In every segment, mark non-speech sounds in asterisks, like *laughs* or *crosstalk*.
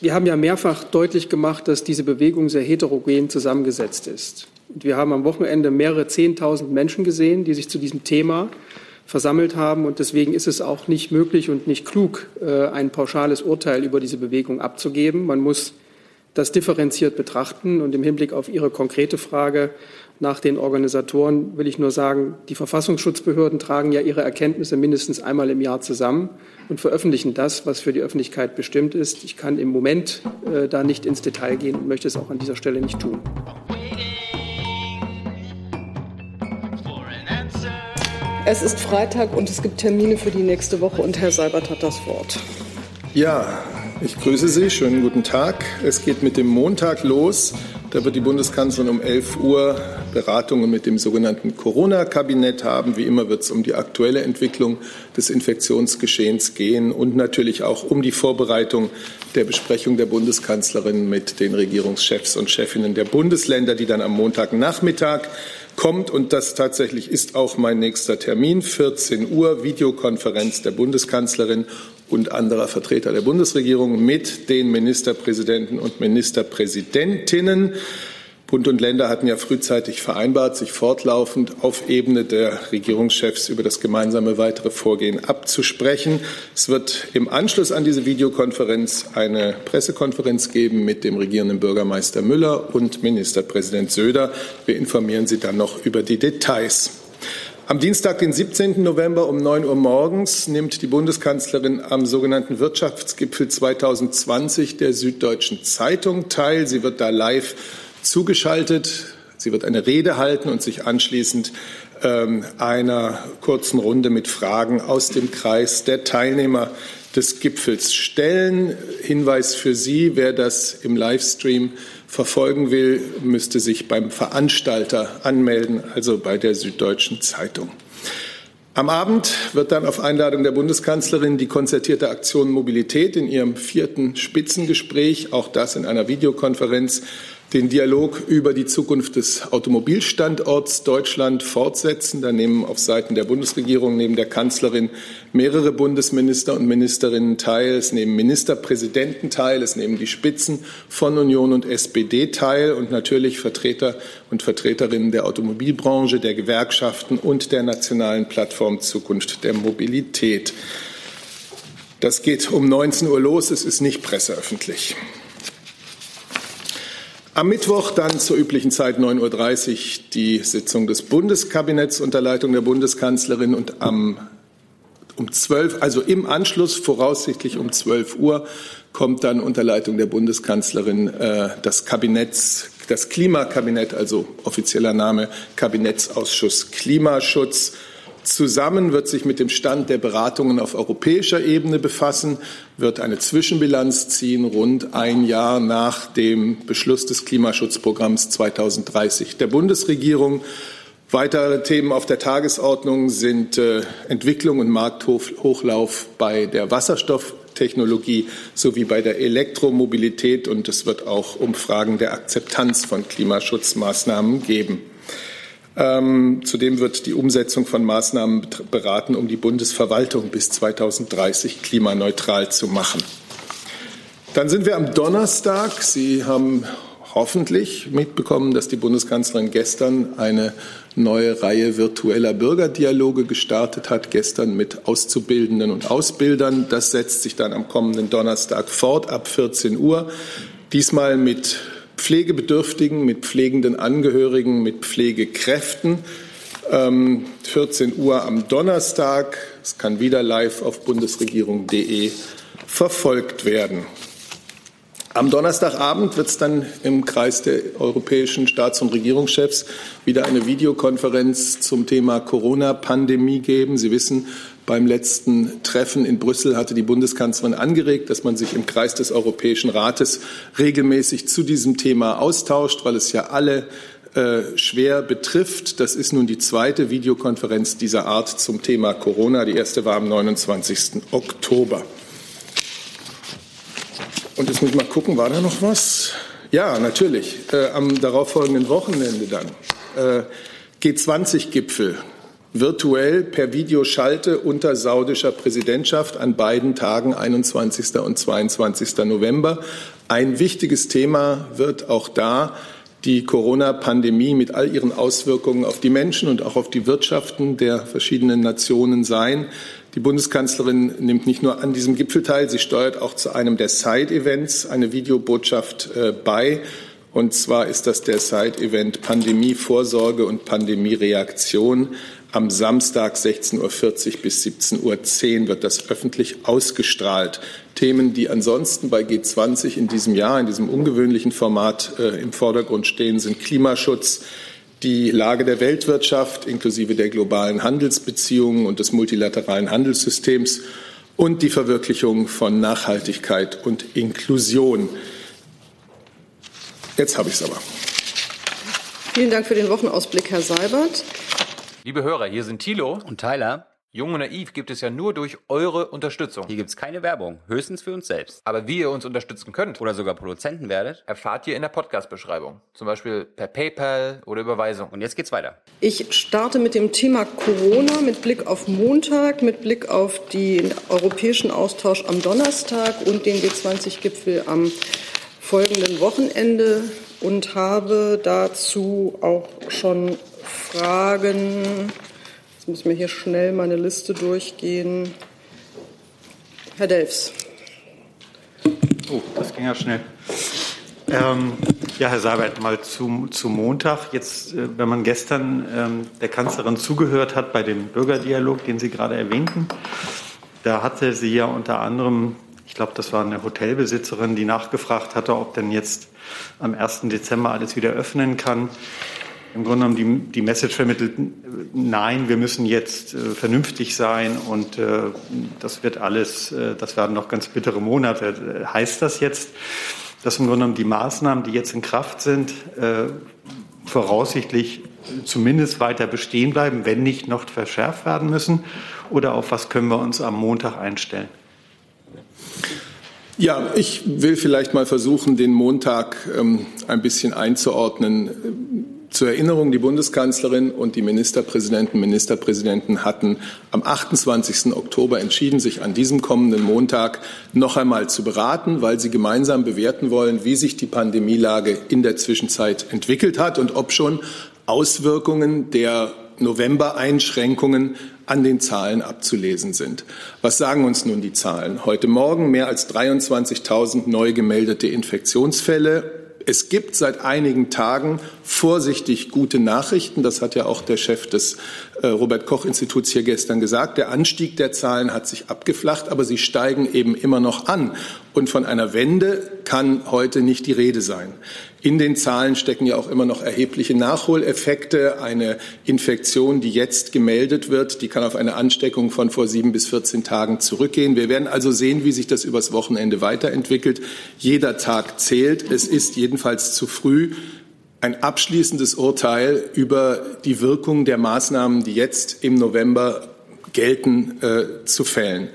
wir haben ja mehrfach deutlich gemacht, dass diese Bewegung sehr heterogen zusammengesetzt ist. Und wir haben am Wochenende mehrere Zehntausend Menschen gesehen, die sich zu diesem Thema versammelt haben. Und deswegen ist es auch nicht möglich und nicht klug, äh, ein pauschales Urteil über diese Bewegung abzugeben. Man muss das differenziert betrachten. Und im Hinblick auf Ihre konkrete Frage nach den Organisatoren will ich nur sagen, die Verfassungsschutzbehörden tragen ja ihre Erkenntnisse mindestens einmal im Jahr zusammen und veröffentlichen das, was für die Öffentlichkeit bestimmt ist. Ich kann im Moment äh, da nicht ins Detail gehen und möchte es auch an dieser Stelle nicht tun. Es ist Freitag und es gibt Termine für die nächste Woche und Herr Seibert hat das Wort. Ja, ich grüße Sie. Schönen guten Tag. Es geht mit dem Montag los. Da wird die Bundeskanzlerin um 11 Uhr Beratungen mit dem sogenannten Corona-Kabinett haben. Wie immer wird es um die aktuelle Entwicklung des Infektionsgeschehens gehen und natürlich auch um die Vorbereitung der Besprechung der Bundeskanzlerin mit den Regierungschefs und Chefinnen der Bundesländer, die dann am Montagnachmittag kommt. Und das tatsächlich ist auch mein nächster Termin, 14 Uhr, Videokonferenz der Bundeskanzlerin und anderer Vertreter der Bundesregierung mit den Ministerpräsidenten und Ministerpräsidentinnen. Bund und Länder hatten ja frühzeitig vereinbart, sich fortlaufend auf Ebene der Regierungschefs über das gemeinsame weitere Vorgehen abzusprechen. Es wird im Anschluss an diese Videokonferenz eine Pressekonferenz geben mit dem regierenden Bürgermeister Müller und Ministerpräsident Söder. Wir informieren Sie dann noch über die Details. Am Dienstag, den 17. November um 9 Uhr morgens nimmt die Bundeskanzlerin am sogenannten Wirtschaftsgipfel 2020 der Süddeutschen Zeitung teil. Sie wird da live zugeschaltet. Sie wird eine Rede halten und sich anschließend ähm, einer kurzen Runde mit Fragen aus dem Kreis der Teilnehmer des Gipfels stellen. Hinweis für Sie, wer das im Livestream verfolgen will, müsste sich beim Veranstalter anmelden, also bei der Süddeutschen Zeitung. Am Abend wird dann auf Einladung der Bundeskanzlerin die konzertierte Aktion Mobilität in ihrem vierten Spitzengespräch, auch das in einer Videokonferenz, den Dialog über die Zukunft des Automobilstandorts Deutschland fortsetzen. Da nehmen auf Seiten der Bundesregierung neben der Kanzlerin mehrere Bundesminister und Ministerinnen teil. Es nehmen Ministerpräsidenten teil. Es nehmen die Spitzen von Union und SPD teil und natürlich Vertreter und Vertreterinnen der Automobilbranche, der Gewerkschaften und der nationalen Plattform Zukunft der Mobilität. Das geht um 19 Uhr los. Es ist nicht presseöffentlich. Am Mittwoch dann zur üblichen Zeit 9.30 Uhr die Sitzung des Bundeskabinetts unter Leitung der Bundeskanzlerin und am um 12, also im Anschluss voraussichtlich um 12 Uhr kommt dann unter Leitung der Bundeskanzlerin äh, das Kabinetts, das Klimakabinett, also offizieller Name Kabinettsausschuss Klimaschutz zusammen, wird sich mit dem Stand der Beratungen auf europäischer Ebene befassen, wird eine Zwischenbilanz ziehen, rund ein Jahr nach dem Beschluss des Klimaschutzprogramms 2030 der Bundesregierung. Weitere Themen auf der Tagesordnung sind äh, Entwicklung und Markthochlauf bei der Wasserstofftechnologie sowie bei der Elektromobilität. Und es wird auch um Fragen der Akzeptanz von Klimaschutzmaßnahmen geben. Ähm, zudem wird die Umsetzung von Maßnahmen beraten, um die Bundesverwaltung bis 2030 klimaneutral zu machen. Dann sind wir am Donnerstag. Sie haben hoffentlich mitbekommen, dass die Bundeskanzlerin gestern eine neue Reihe virtueller Bürgerdialoge gestartet hat, gestern mit Auszubildenden und Ausbildern. Das setzt sich dann am kommenden Donnerstag fort ab 14 Uhr. Diesmal mit Pflegebedürftigen, mit pflegenden Angehörigen, mit Pflegekräften. 14 ähm, Uhr am Donnerstag. Es kann wieder live auf bundesregierung.de verfolgt werden. Am Donnerstagabend wird es dann im Kreis der europäischen Staats- und Regierungschefs wieder eine Videokonferenz zum Thema Corona-Pandemie geben. Sie wissen, beim letzten Treffen in Brüssel hatte die Bundeskanzlerin angeregt, dass man sich im Kreis des Europäischen Rates regelmäßig zu diesem Thema austauscht, weil es ja alle äh, schwer betrifft. Das ist nun die zweite Videokonferenz dieser Art zum Thema Corona. Die erste war am 29. Oktober. Und jetzt muss ich mal gucken, war da noch was? Ja, natürlich. Äh, am darauffolgenden Wochenende dann. Äh, G20-Gipfel virtuell per Videoschalte unter saudischer Präsidentschaft an beiden Tagen, 21. und 22. November. Ein wichtiges Thema wird auch da die Corona-Pandemie mit all ihren Auswirkungen auf die Menschen und auch auf die Wirtschaften der verschiedenen Nationen sein. Die Bundeskanzlerin nimmt nicht nur an diesem Gipfel teil, sie steuert auch zu einem der Side-Events eine Videobotschaft äh, bei. Und zwar ist das der Side-Event Pandemie Vorsorge und Pandemie Reaktion. Am Samstag 16.40 Uhr bis 17.10 Uhr wird das öffentlich ausgestrahlt. Themen, die ansonsten bei G20 in diesem Jahr, in diesem ungewöhnlichen Format äh, im Vordergrund stehen, sind Klimaschutz, die Lage der Weltwirtschaft inklusive der globalen Handelsbeziehungen und des multilateralen Handelssystems und die Verwirklichung von Nachhaltigkeit und Inklusion. Jetzt habe ich es aber. Vielen Dank für den Wochenausblick, Herr Seibert. Liebe Hörer, hier sind Thilo und Tyler. Jung und Naiv gibt es ja nur durch eure Unterstützung. Hier gibt es keine Werbung, höchstens für uns selbst. Aber wie ihr uns unterstützen könnt oder sogar Produzenten werdet, erfahrt ihr in der Podcast-Beschreibung. Zum Beispiel per PayPal oder Überweisung. Und jetzt geht's weiter. Ich starte mit dem Thema Corona mit Blick auf Montag, mit Blick auf den europäischen Austausch am Donnerstag und den G20-Gipfel am folgenden Wochenende und habe dazu auch schon Fragen. Jetzt müssen wir hier schnell meine Liste durchgehen. Herr Delfs. Oh, das ging ja schnell. Ähm, ja, Herr Seibert, mal zu, zu Montag. Jetzt, äh, wenn man gestern ähm, der Kanzlerin zugehört hat bei dem Bürgerdialog, den Sie gerade erwähnten, da hatte sie ja unter anderem, ich glaube, das war eine Hotelbesitzerin, die nachgefragt hatte, ob denn jetzt am 1. Dezember alles wieder öffnen kann im Grunde genommen die, die Message vermittelt, nein, wir müssen jetzt äh, vernünftig sein und äh, das wird alles, äh, das werden noch ganz bittere Monate. Heißt das jetzt, dass im Grunde genommen die Maßnahmen, die jetzt in Kraft sind, äh, voraussichtlich zumindest weiter bestehen bleiben, wenn nicht noch verschärft werden müssen? Oder auf was können wir uns am Montag einstellen? Ja, ich will vielleicht mal versuchen, den Montag ähm, ein bisschen einzuordnen. Zur Erinnerung, die Bundeskanzlerin und die Ministerpräsidenten, Ministerpräsidenten hatten am 28. Oktober entschieden, sich an diesem kommenden Montag noch einmal zu beraten, weil sie gemeinsam bewerten wollen, wie sich die Pandemielage in der Zwischenzeit entwickelt hat und ob schon Auswirkungen der November-Einschränkungen an den Zahlen abzulesen sind. Was sagen uns nun die Zahlen? Heute Morgen mehr als 23.000 neu gemeldete Infektionsfälle es gibt seit einigen Tagen vorsichtig gute Nachrichten. Das hat ja auch der Chef des äh, Robert Koch Instituts hier gestern gesagt. Der Anstieg der Zahlen hat sich abgeflacht, aber sie steigen eben immer noch an. Und von einer Wende kann heute nicht die Rede sein. In den Zahlen stecken ja auch immer noch erhebliche Nachholeffekte. Eine Infektion, die jetzt gemeldet wird, die kann auf eine Ansteckung von vor sieben bis 14 Tagen zurückgehen. Wir werden also sehen, wie sich das übers Wochenende weiterentwickelt. Jeder Tag zählt. Es ist jedenfalls zu früh, ein abschließendes Urteil über die Wirkung der Maßnahmen, die jetzt im November gelten, äh, zu fällen.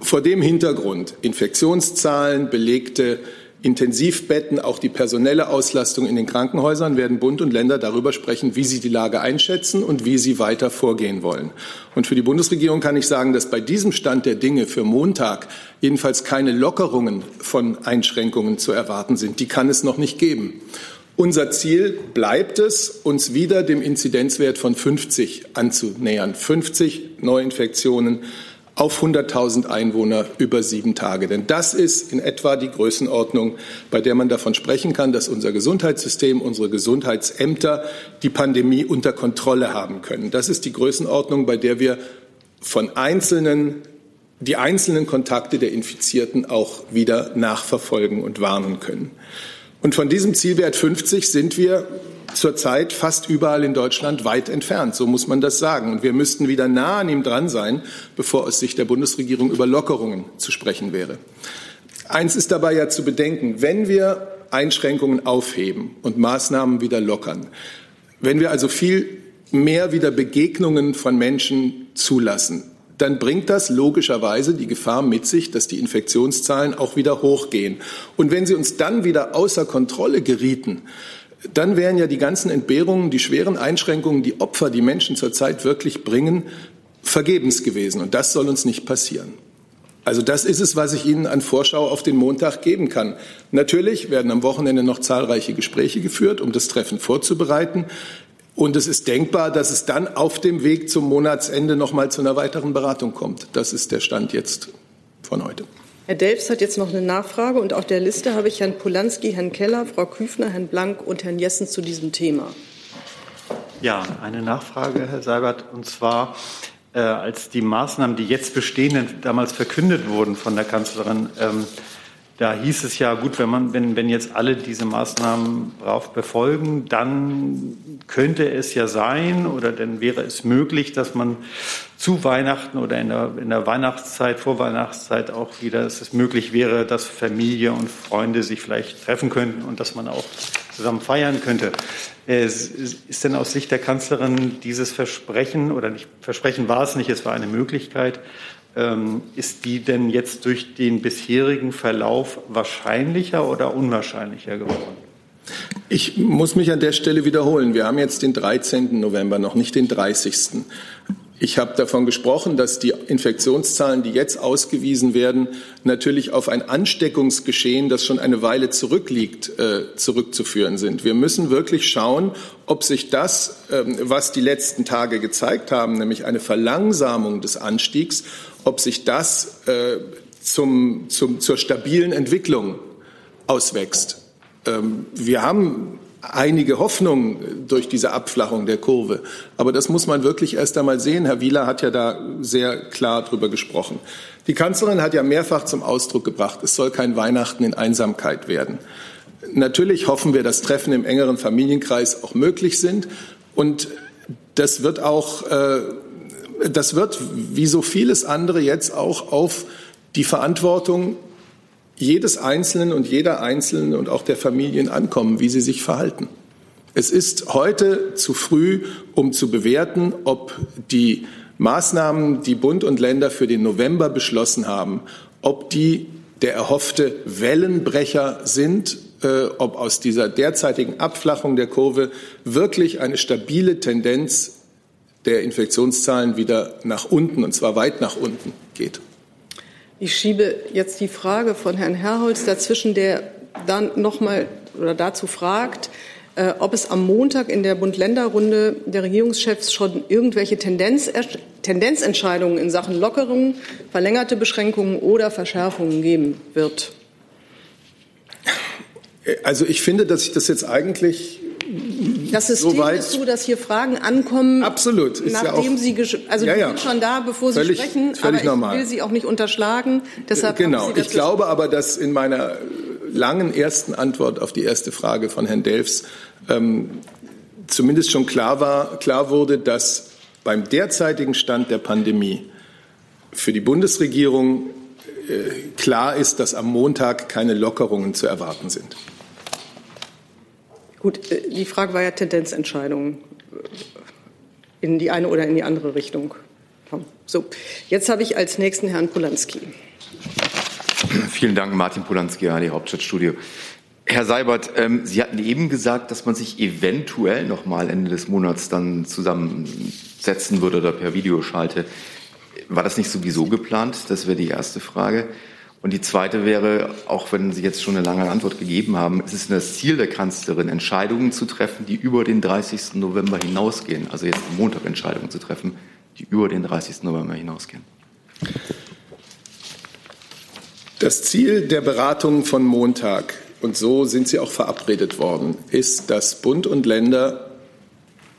Vor dem Hintergrund Infektionszahlen, belegte Intensivbetten, auch die personelle Auslastung in den Krankenhäusern werden Bund und Länder darüber sprechen, wie sie die Lage einschätzen und wie sie weiter vorgehen wollen. Und für die Bundesregierung kann ich sagen, dass bei diesem Stand der Dinge für Montag jedenfalls keine Lockerungen von Einschränkungen zu erwarten sind. Die kann es noch nicht geben. Unser Ziel bleibt es, uns wieder dem Inzidenzwert von 50 anzunähern. 50 Neuinfektionen auf 100.000 Einwohner über sieben Tage. Denn das ist in etwa die Größenordnung, bei der man davon sprechen kann, dass unser Gesundheitssystem, unsere Gesundheitsämter die Pandemie unter Kontrolle haben können. Das ist die Größenordnung, bei der wir von einzelnen die einzelnen Kontakte der Infizierten auch wieder nachverfolgen und warnen können. Und von diesem Zielwert 50 sind wir zurzeit fast überall in Deutschland weit entfernt. So muss man das sagen. Und wir müssten wieder nah an ihm dran sein, bevor es sich der Bundesregierung über Lockerungen zu sprechen wäre. Eins ist dabei ja zu bedenken, wenn wir Einschränkungen aufheben und Maßnahmen wieder lockern, wenn wir also viel mehr wieder Begegnungen von Menschen zulassen, dann bringt das logischerweise die Gefahr mit sich, dass die Infektionszahlen auch wieder hochgehen. Und wenn sie uns dann wieder außer Kontrolle gerieten, dann wären ja die ganzen Entbehrungen, die schweren Einschränkungen, die Opfer, die Menschen zurzeit wirklich bringen, vergebens gewesen. Und das soll uns nicht passieren. Also das ist es, was ich Ihnen an Vorschau auf den Montag geben kann. Natürlich werden am Wochenende noch zahlreiche Gespräche geführt, um das Treffen vorzubereiten. Und es ist denkbar, dass es dann auf dem Weg zum Monatsende noch mal zu einer weiteren Beratung kommt. Das ist der Stand jetzt von heute. Herr Delfs hat jetzt noch eine Nachfrage und auf der Liste habe ich Herrn Polanski, Herrn Keller, Frau Küfner, Herrn Blank und Herrn Jessen zu diesem Thema. Ja, eine Nachfrage, Herr Seibert, und zwar äh, als die Maßnahmen, die jetzt bestehenden, damals verkündet wurden von der Kanzlerin, ähm, da hieß es ja, gut, wenn, man, wenn, wenn jetzt alle diese Maßnahmen brav befolgen, dann könnte es ja sein oder dann wäre es möglich, dass man zu Weihnachten oder in der, in der Weihnachtszeit, vor Weihnachtszeit auch wieder, dass es möglich wäre, dass Familie und Freunde sich vielleicht treffen könnten und dass man auch zusammen feiern könnte. Ist denn aus Sicht der Kanzlerin dieses Versprechen oder nicht Versprechen war es nicht, es war eine Möglichkeit, ähm, ist die denn jetzt durch den bisherigen Verlauf wahrscheinlicher oder unwahrscheinlicher geworden? Ich muss mich an der Stelle wiederholen. Wir haben jetzt den 13. November, noch nicht den 30. Ich habe davon gesprochen, dass die Infektionszahlen, die jetzt ausgewiesen werden, natürlich auf ein Ansteckungsgeschehen, das schon eine Weile zurückliegt, äh, zurückzuführen sind. Wir müssen wirklich schauen, ob sich das, ähm, was die letzten Tage gezeigt haben, nämlich eine Verlangsamung des Anstiegs, ob sich das äh, zum, zum, zur stabilen Entwicklung auswächst. Ähm, wir haben einige Hoffnung durch diese Abflachung der Kurve. Aber das muss man wirklich erst einmal sehen. Herr Wieler hat ja da sehr klar drüber gesprochen. Die Kanzlerin hat ja mehrfach zum Ausdruck gebracht, es soll kein Weihnachten in Einsamkeit werden. Natürlich hoffen wir, dass Treffen im engeren Familienkreis auch möglich sind. Und das wird auch, äh, das wird wie so vieles andere jetzt auch auf die Verantwortung jedes Einzelnen und jeder Einzelnen und auch der Familien ankommen, wie sie sich verhalten. Es ist heute zu früh, um zu bewerten, ob die Maßnahmen, die Bund und Länder für den November beschlossen haben, ob die der erhoffte Wellenbrecher sind, äh, ob aus dieser derzeitigen Abflachung der Kurve wirklich eine stabile Tendenz der Infektionszahlen wieder nach unten, und zwar weit nach unten geht. Ich schiebe jetzt die Frage von Herrn Herrholz dazwischen, der dann noch mal oder dazu fragt, äh, ob es am Montag in der Bund-Länder-Runde der Regierungschefs schon irgendwelche Tendenz, Tendenzentscheidungen in Sachen Lockerungen, verlängerte Beschränkungen oder Verschärfungen geben wird. Also ich finde, dass ich das jetzt eigentlich das System so ist so, dass hier Fragen ankommen. Absolut. Ist nachdem ja Sie, also ja, ja. die sind schon da, bevor Sie völlig, sprechen. Völlig aber ich normal. will Sie auch nicht unterschlagen. Deshalb genau. Ich glaube aber, dass in meiner langen ersten Antwort auf die erste Frage von Herrn Delfs ähm, zumindest schon klar war, klar wurde, dass beim derzeitigen Stand der Pandemie für die Bundesregierung äh, klar ist, dass am Montag keine Lockerungen zu erwarten sind. Gut, äh, die Frage war ja Tendenzentscheidung in die eine oder in die andere Richtung. So, jetzt habe ich als nächsten Herrn Polanski. *clears throat* Vielen Dank, Martin Polanski, AD Hauptstadtstudio. Herr Seibert, ähm, Sie hatten eben gesagt, dass man sich eventuell noch mal Ende des Monats dann zusammensetzen würde oder per Videoschalte. War das nicht sowieso geplant? Das wäre die erste Frage. Und die zweite wäre, auch wenn Sie jetzt schon eine lange Antwort gegeben haben, ist es das Ziel der Kanzlerin, Entscheidungen zu treffen, die über den 30. November hinausgehen, also jetzt am Montag Entscheidungen zu treffen, die über den 30. November hinausgehen? Das Ziel der Beratungen von Montag, und so sind sie auch verabredet worden, ist, dass Bund und Länder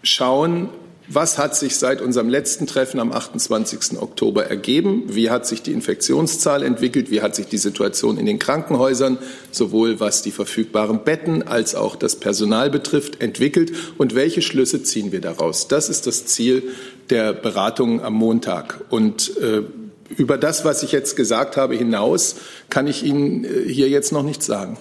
schauen, was hat sich seit unserem letzten Treffen am 28. Oktober ergeben? Wie hat sich die Infektionszahl entwickelt? Wie hat sich die Situation in den Krankenhäusern, sowohl was die verfügbaren Betten als auch das Personal betrifft, entwickelt? Und welche Schlüsse ziehen wir daraus? Das ist das Ziel der Beratungen am Montag. Und äh, über das, was ich jetzt gesagt habe, hinaus kann ich Ihnen äh, hier jetzt noch nichts sagen.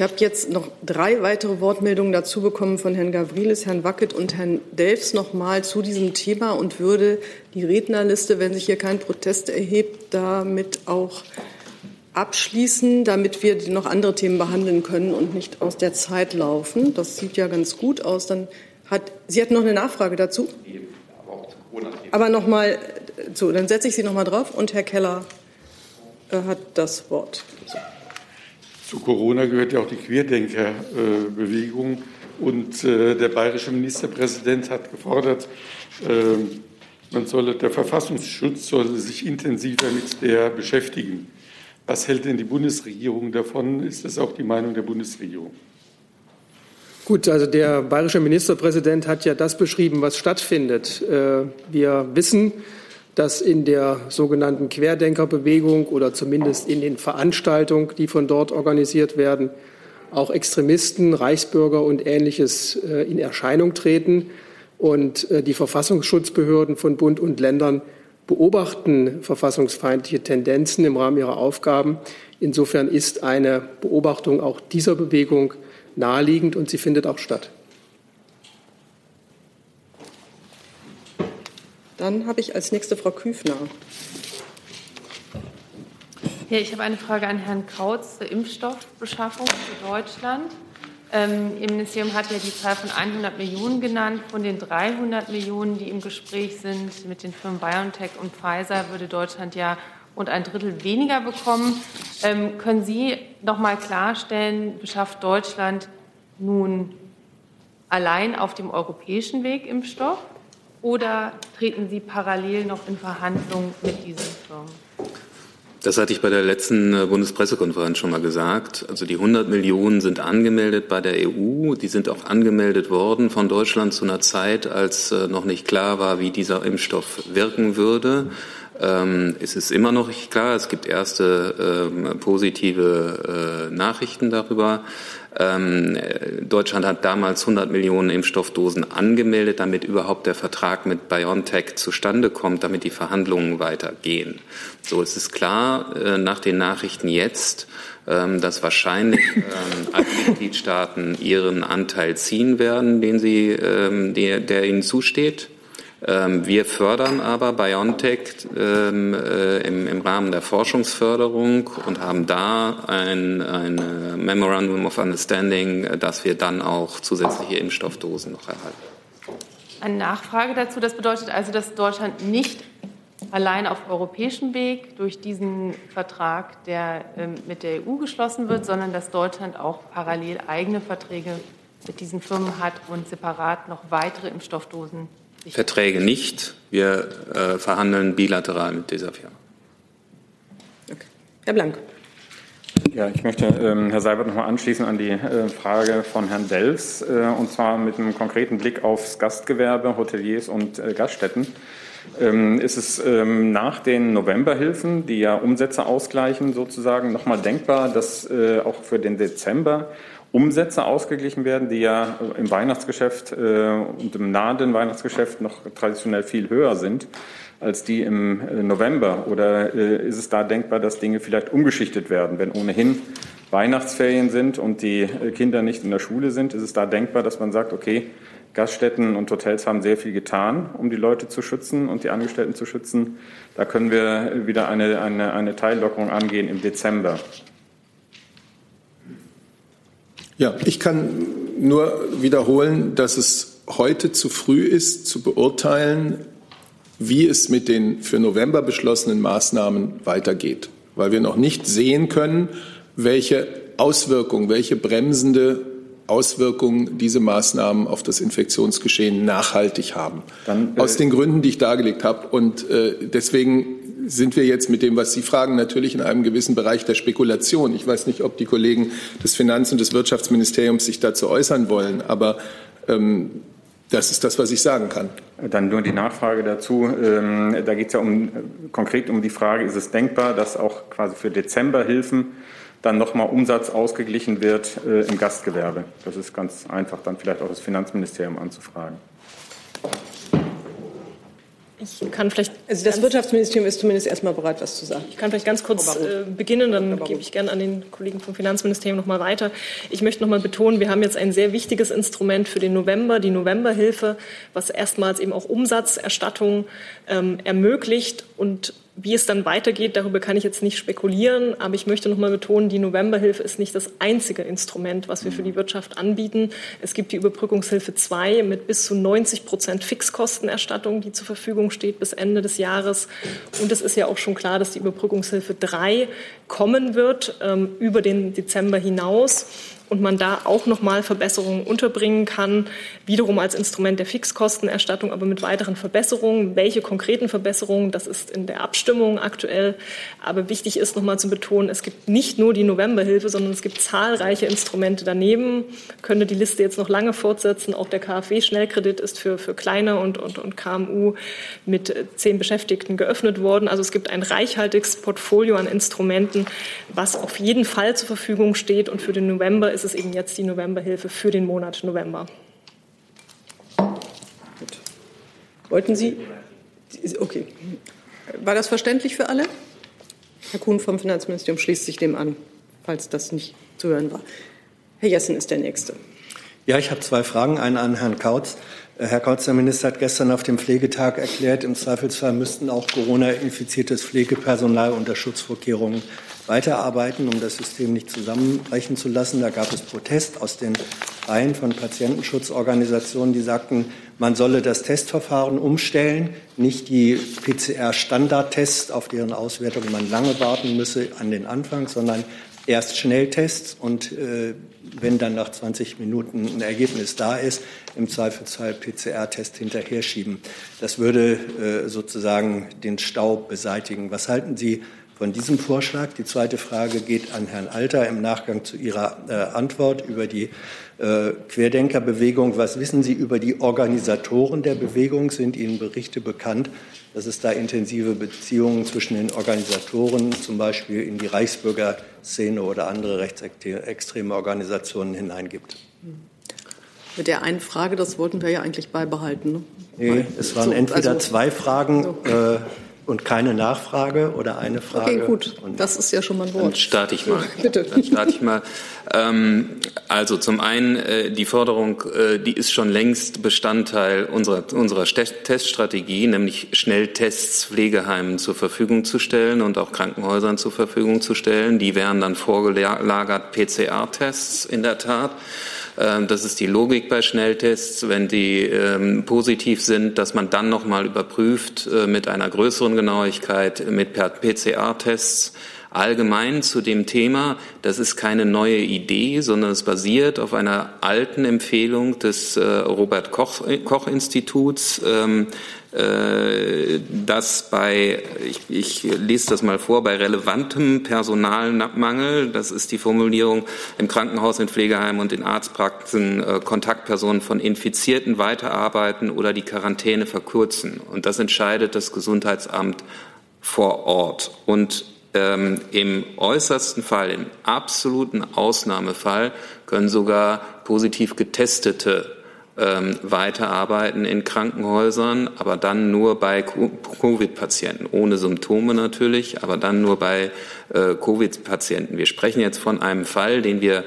Ich habe jetzt noch drei weitere Wortmeldungen dazu bekommen von Herrn Gavrilis, Herrn Wackett und Herrn Delfs nochmal zu diesem Thema und würde die Rednerliste, wenn sich hier kein Protest erhebt, damit auch abschließen, damit wir noch andere Themen behandeln können und nicht aus der Zeit laufen. Das sieht ja ganz gut aus. Dann hat, Sie hatten noch eine Nachfrage dazu? Aber noch mal, so, dann setze ich Sie noch mal drauf und Herr Keller äh, hat das Wort. So. Zu Corona gehört ja auch die Querdenkerbewegung. Und äh, der bayerische Ministerpräsident hat gefordert, äh, man solle, der Verfassungsschutz solle sich intensiver mit der beschäftigen. Was hält denn die Bundesregierung davon? Ist das auch die Meinung der Bundesregierung? Gut, also der bayerische Ministerpräsident hat ja das beschrieben, was stattfindet. Äh, wir wissen, dass in der sogenannten Querdenkerbewegung oder zumindest in den Veranstaltungen, die von dort organisiert werden, auch Extremisten, Reichsbürger und Ähnliches äh, in Erscheinung treten. Und äh, die Verfassungsschutzbehörden von Bund und Ländern beobachten verfassungsfeindliche Tendenzen im Rahmen ihrer Aufgaben. Insofern ist eine Beobachtung auch dieser Bewegung naheliegend und sie findet auch statt. Dann habe ich als nächste Frau Küfner. Ja, ich habe eine Frage an Herrn Krautz zur Impfstoffbeschaffung für Deutschland. Ähm, Ihr Ministerium hat ja die Zahl von 100 Millionen genannt. Von den 300 Millionen, die im Gespräch sind mit den Firmen BioNTech und Pfizer, würde Deutschland ja rund ein Drittel weniger bekommen. Ähm, können Sie noch mal klarstellen, beschafft Deutschland nun allein auf dem europäischen Weg Impfstoff? Oder treten Sie parallel noch in Verhandlungen mit diesen Firmen? Das hatte ich bei der letzten äh, Bundespressekonferenz schon mal gesagt. Also die 100 Millionen sind angemeldet bei der EU. Die sind auch angemeldet worden von Deutschland zu einer Zeit, als äh, noch nicht klar war, wie dieser Impfstoff wirken würde. Ähm, es ist immer noch nicht klar. Es gibt erste ähm, positive äh, Nachrichten darüber. Ähm, Deutschland hat damals 100 Millionen Impfstoffdosen angemeldet, damit überhaupt der Vertrag mit BioNTech zustande kommt, damit die Verhandlungen weitergehen. So es ist klar, äh, nach den Nachrichten jetzt, ähm, dass wahrscheinlich *laughs* ähm, alle Mitgliedstaaten ihren Anteil ziehen werden, den sie, ähm, der, der ihnen zusteht. Ähm, wir fördern aber BioNTech ähm, äh, im, Rahmen der Forschungsförderung und haben da ein, ein äh, Memorandum of Understanding, äh, dass wir dann auch zusätzliche Impfstoffdosen noch erhalten. Eine Nachfrage dazu. Das bedeutet also, dass Deutschland nicht allein auf europäischem Weg durch diesen Vertrag, der ähm, mit der EU geschlossen wird, sondern dass Deutschland auch parallel eigene Verträge mit diesen Firmen hat und separat noch weitere Impfstoffdosen Verträge nicht. Wir äh, verhandeln bilateral mit dieser Firma. Okay. Herr Blank. Ja, ich möchte ähm, Herr Seibert noch mal anschließen an die äh, Frage von Herrn Delfs, äh, und zwar mit einem konkreten Blick aufs Gastgewerbe, Hoteliers und äh, Gaststätten. Ähm, ist es ähm, nach den Novemberhilfen, die ja Umsätze ausgleichen, sozusagen nochmal denkbar, dass äh, auch für den Dezember Umsätze ausgeglichen werden, die ja im Weihnachtsgeschäft äh, und im nahenden Weihnachtsgeschäft noch traditionell viel höher sind als die im äh, November? Oder äh, ist es da denkbar, dass Dinge vielleicht umgeschichtet werden? Wenn ohnehin Weihnachtsferien sind und die Kinder nicht in der Schule sind, ist es da denkbar, dass man sagt, okay, Gaststätten und Hotels haben sehr viel getan, um die Leute zu schützen und die Angestellten zu schützen. Da können wir wieder eine, eine, eine Teillockerung angehen im Dezember. Ja, ich kann nur wiederholen, dass es heute zu früh ist, zu beurteilen, wie es mit den für November beschlossenen Maßnahmen weitergeht, weil wir noch nicht sehen können, welche Auswirkungen, welche bremsende Auswirkungen diese Maßnahmen auf das Infektionsgeschehen nachhaltig haben. Dann, äh Aus den Gründen, die ich dargelegt habe. Und äh, deswegen sind wir jetzt mit dem, was Sie fragen, natürlich in einem gewissen Bereich der Spekulation. Ich weiß nicht, ob die Kollegen des Finanz- und des Wirtschaftsministeriums sich dazu äußern wollen, aber ähm, das ist das, was ich sagen kann. Dann nur die Nachfrage dazu. Ähm, da geht es ja um, konkret um die Frage, ist es denkbar, dass auch quasi für Dezemberhilfen dann nochmal Umsatz ausgeglichen wird äh, im Gastgewerbe? Das ist ganz einfach, dann vielleicht auch das Finanzministerium anzufragen. Ich kann vielleicht. Also das Wirtschaftsministerium ist zumindest erstmal bereit, was zu sagen. Ich kann vielleicht ganz kurz äh, beginnen, dann gebe ich gerne an den Kollegen vom Finanzministerium noch mal weiter. Ich möchte noch mal betonen, wir haben jetzt ein sehr wichtiges Instrument für den November, die Novemberhilfe, was erstmals eben auch Umsatzerstattung ähm, ermöglicht und Wie es dann weitergeht, darüber kann ich jetzt nicht spekulieren, aber ich möchte noch mal betonen, die Novemberhilfe ist nicht das einzige Instrument, was wir für die Wirtschaft anbieten. Es gibt die Überbrückungshilfe 2 mit bis zu 90 Prozent Fixkostenerstattung, die zur Verfügung steht bis Ende des Jahres. Und es ist ja auch schon klar, dass die Überbrückungshilfe 3 kommen wird ähm, über den Dezember hinaus und man da auch noch mal Verbesserungen unterbringen kann, wiederum als Instrument der Fixkostenerstattung, aber mit weiteren Verbesserungen. Welche konkreten Verbesserungen, das ist in der Abstimmung aktuell. Aber wichtig ist noch mal zu betonen, es gibt nicht nur die Novemberhilfe, sondern es gibt zahlreiche Instrumente daneben. Ich könnte die Liste jetzt noch lange fortsetzen. Auch der KfW-Schnellkredit ist für, für kleine und, und, und KMU mit zehn Beschäftigten geöffnet worden. Also es gibt ein reichhaltiges Portfolio an Instrumenten, was auf jeden Fall zur Verfügung steht. Und für den November ist es eben jetzt die Novemberhilfe für den Monat November. Gut. Wollten Sie? Okay. War das verständlich für alle? Herr Kuhn vom Finanzministerium schließt sich dem an, falls das nicht zu hören war. Herr Jessen ist der Nächste. Ja, ich habe zwei Fragen. Eine an Herrn Kautz. Äh, Herr Kautz, der Minister hat gestern auf dem Pflegetag erklärt, im Zweifelsfall müssten auch Corona-infiziertes Pflegepersonal unter Schutzvorkehrungen weiterarbeiten, um das System nicht zusammenbrechen zu lassen. Da gab es Protest aus den Reihen von Patientenschutzorganisationen, die sagten, man solle das Testverfahren umstellen, nicht die PCR-Standardtests, auf deren Auswertung man lange warten müsse, an den Anfang, sondern erst Schnelltests und äh, wenn dann nach 20 Minuten ein Ergebnis da ist, im Zweifelsfall PCR-Test hinterher schieben. Das würde äh, sozusagen den Stau beseitigen. Was halten Sie von diesem Vorschlag. Die zweite Frage geht an Herrn Alter im Nachgang zu Ihrer äh, Antwort über die äh, Querdenkerbewegung. Was wissen Sie über die Organisatoren der Bewegung? Sind Ihnen Berichte bekannt, dass es da intensive Beziehungen zwischen den Organisatoren, zum Beispiel in die Reichsbürgerszene oder andere rechtsextreme Organisationen hineingibt? Mit der einen Frage, das wollten wir ja eigentlich beibehalten. Ne? Nee, es waren so, entweder also, zwei Fragen. So. Äh, und keine Nachfrage oder eine Frage. Okay, gut. Und das ist ja schon mal ein Wort. Dann starte ich mal. *laughs* Bitte. Dann starte ich mal. Ähm, also zum einen, äh, die Forderung, äh, die ist schon längst Bestandteil unserer, unserer Teststrategie, nämlich Schnelltests Pflegeheimen zur Verfügung zu stellen und auch Krankenhäusern zur Verfügung zu stellen. Die wären dann vorgelagert PCR-Tests in der Tat. Ähm, das ist die Logik bei Schnelltests. Wenn die ähm, positiv sind, dass man dann nochmal überprüft äh, mit einer größeren Genauigkeit mit PCR-Tests. Allgemein zu dem Thema, das ist keine neue Idee, sondern es basiert auf einer alten Empfehlung des äh, Robert Koch, Koch äh, dass bei, ich, ich lese das mal vor, bei relevantem Personalmangel, das ist die Formulierung im Krankenhaus, in Pflegeheimen und in Arztpraxen, äh, Kontaktpersonen von Infizierten weiterarbeiten oder die Quarantäne verkürzen. Und das entscheidet das Gesundheitsamt vor Ort. Und ähm, im äußersten Fall, im absoluten Ausnahmefall, können sogar positiv getestete ähm, weiterarbeiten in Krankenhäusern, aber dann nur bei Covid-Patienten, ohne Symptome natürlich, aber dann nur bei äh, Covid-Patienten. Wir sprechen jetzt von einem Fall, den wir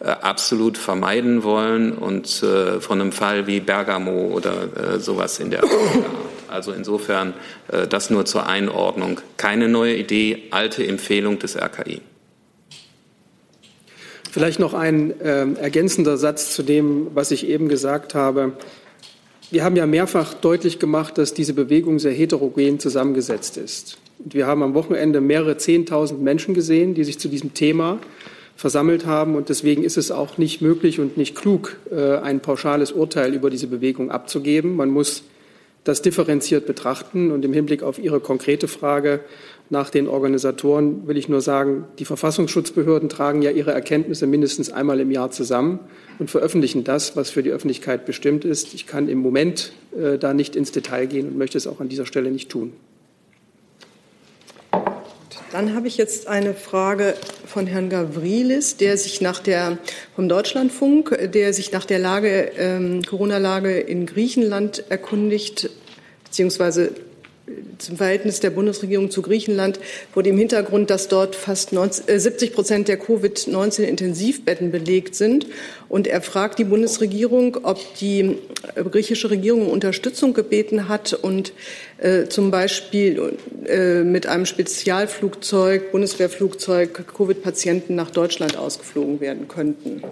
äh, absolut vermeiden wollen und äh, von einem Fall wie Bergamo oder äh, sowas in der Art. Also insofern äh, das nur zur Einordnung. Keine neue Idee, alte Empfehlung des RKI. Vielleicht noch ein äh, ergänzender Satz zu dem, was ich eben gesagt habe. Wir haben ja mehrfach deutlich gemacht, dass diese Bewegung sehr heterogen zusammengesetzt ist. Und wir haben am Wochenende mehrere Zehntausend Menschen gesehen, die sich zu diesem Thema versammelt haben. Und deswegen ist es auch nicht möglich und nicht klug, äh, ein pauschales Urteil über diese Bewegung abzugeben. Man muss das differenziert betrachten. Und im Hinblick auf Ihre konkrete Frage nach den Organisatoren will ich nur sagen, die Verfassungsschutzbehörden tragen ja ihre Erkenntnisse mindestens einmal im Jahr zusammen und veröffentlichen das, was für die Öffentlichkeit bestimmt ist. Ich kann im Moment äh, da nicht ins Detail gehen und möchte es auch an dieser Stelle nicht tun. Dann habe ich jetzt eine Frage von Herrn Gavrilis, der sich nach der vom Deutschlandfunk, der sich nach der Lage, ähm, Corona-Lage in Griechenland erkundigt, beziehungsweise zum Verhältnis der Bundesregierung zu Griechenland vor dem Hintergrund, dass dort fast 90, 70 Prozent der Covid-19-Intensivbetten belegt sind. Und er fragt die Bundesregierung, ob die griechische Regierung Unterstützung gebeten hat und äh, zum Beispiel äh, mit einem Spezialflugzeug, Bundeswehrflugzeug, Covid-Patienten nach Deutschland ausgeflogen werden könnten.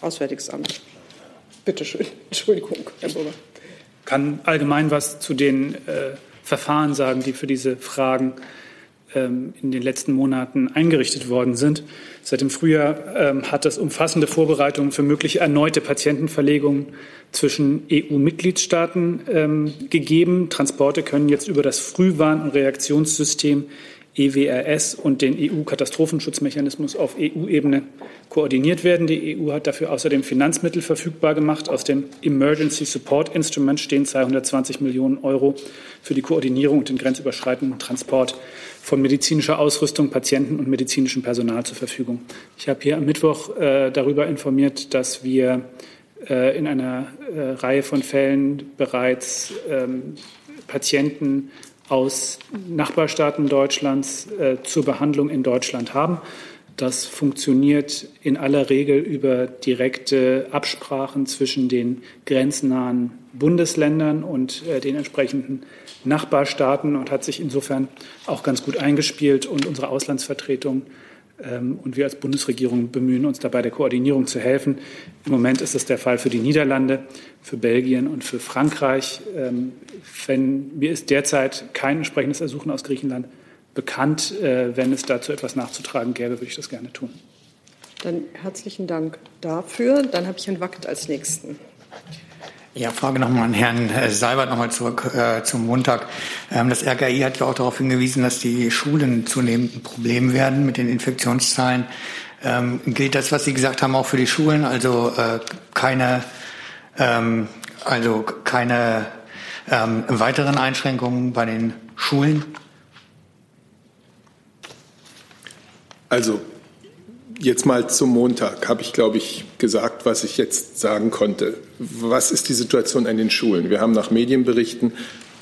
Auswärtiges Amt. Bitte schön. *laughs* Entschuldigung, Herr Burger. kann allgemein was zu den äh, Verfahren sagen, die für diese Fragen ähm, in den letzten Monaten eingerichtet worden sind. Seit dem Frühjahr ähm, hat es umfassende Vorbereitungen für mögliche erneute Patientenverlegungen zwischen EU-Mitgliedstaaten ähm, gegeben. Transporte können jetzt über das Frühwarn- und Reaktionssystem EWRS und den EU-Katastrophenschutzmechanismus auf EU-Ebene koordiniert werden. Die EU hat dafür außerdem Finanzmittel verfügbar gemacht. Aus dem Emergency Support Instrument stehen 220 Millionen Euro für die Koordinierung und den grenzüberschreitenden Transport von medizinischer Ausrüstung, Patienten und medizinischem Personal zur Verfügung. Ich habe hier am Mittwoch äh, darüber informiert, dass wir äh, in einer äh, Reihe von Fällen bereits ähm, Patienten aus Nachbarstaaten Deutschlands äh, zur Behandlung in Deutschland haben. Das funktioniert in aller Regel über direkte Absprachen zwischen den grenznahen Bundesländern und äh, den entsprechenden Nachbarstaaten und hat sich insofern auch ganz gut eingespielt. Und unsere Auslandsvertretung und wir als Bundesregierung bemühen uns dabei, der Koordinierung zu helfen. Im Moment ist es der Fall für die Niederlande, für Belgien und für Frankreich. Ähm, wenn, mir ist derzeit kein entsprechendes Ersuchen aus Griechenland bekannt. Äh, wenn es dazu etwas nachzutragen gäbe, würde ich das gerne tun. Dann herzlichen Dank dafür. Dann habe ich Herrn Wackert als Nächsten. Ja, Frage nochmal an Herrn äh, Seibert nochmal zurück äh, zum Montag. Ähm, das RKI hat ja auch darauf hingewiesen, dass die Schulen zunehmend ein Problem werden mit den Infektionszahlen. Ähm, gilt das, was Sie gesagt haben, auch für die Schulen? Also äh, keine, ähm, also keine ähm, weiteren Einschränkungen bei den Schulen? Also Jetzt mal zum Montag habe ich, glaube ich, gesagt, was ich jetzt sagen konnte. Was ist die Situation an den Schulen? Wir haben nach Medienberichten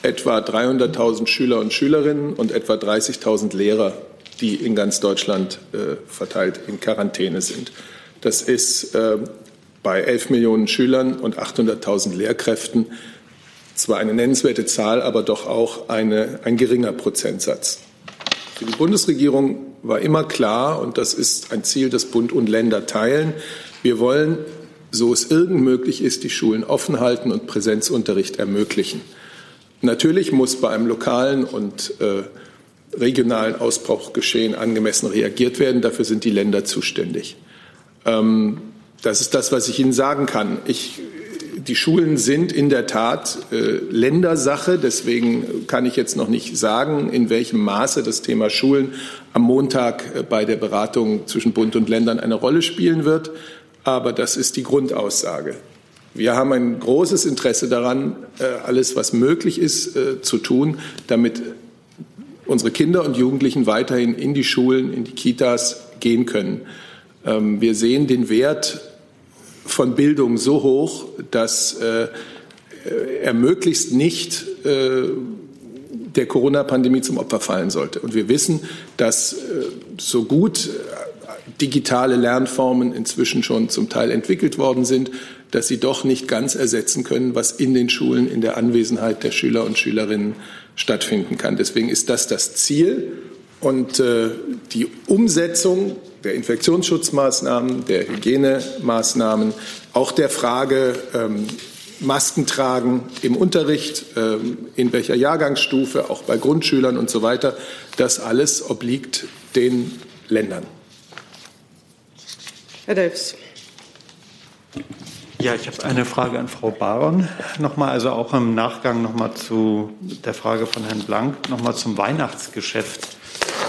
etwa 300.000 Schüler und Schülerinnen und etwa 30.000 Lehrer, die in ganz Deutschland äh, verteilt in Quarantäne sind. Das ist äh, bei 11 Millionen Schülern und 800.000 Lehrkräften zwar eine nennenswerte Zahl, aber doch auch eine, ein geringer Prozentsatz. Für die Bundesregierung war immer klar, und das ist ein Ziel, das Bund und Länder teilen, wir wollen, so es irgend möglich ist, die Schulen offen halten und Präsenzunterricht ermöglichen. Natürlich muss bei einem lokalen und äh, regionalen Ausbruchgeschehen angemessen reagiert werden. Dafür sind die Länder zuständig. Ähm, das ist das, was ich Ihnen sagen kann. Ich die Schulen sind in der Tat äh, Ländersache. Deswegen kann ich jetzt noch nicht sagen, in welchem Maße das Thema Schulen am Montag äh, bei der Beratung zwischen Bund und Ländern eine Rolle spielen wird. Aber das ist die Grundaussage. Wir haben ein großes Interesse daran, äh, alles, was möglich ist, äh, zu tun, damit unsere Kinder und Jugendlichen weiterhin in die Schulen, in die Kitas gehen können. Ähm, wir sehen den Wert von Bildung so hoch, dass äh, er möglichst nicht der Corona-Pandemie zum Opfer fallen sollte. Und wir wissen, dass so gut digitale Lernformen inzwischen schon zum Teil entwickelt worden sind, dass sie doch nicht ganz ersetzen können, was in den Schulen in der Anwesenheit der Schüler und Schülerinnen stattfinden kann. Deswegen ist das das Ziel. Und äh, die Umsetzung der Infektionsschutzmaßnahmen, der Hygienemaßnahmen, auch der Frage ähm, Masken tragen im Unterricht, ähm, in welcher Jahrgangsstufe, auch bei Grundschülern und so weiter, das alles obliegt den Ländern. Herr Delfs. Ja, ich habe eine Frage an Frau Baron nochmal, also auch im Nachgang nochmal zu der Frage von Herrn Blank, nochmal zum Weihnachtsgeschäft.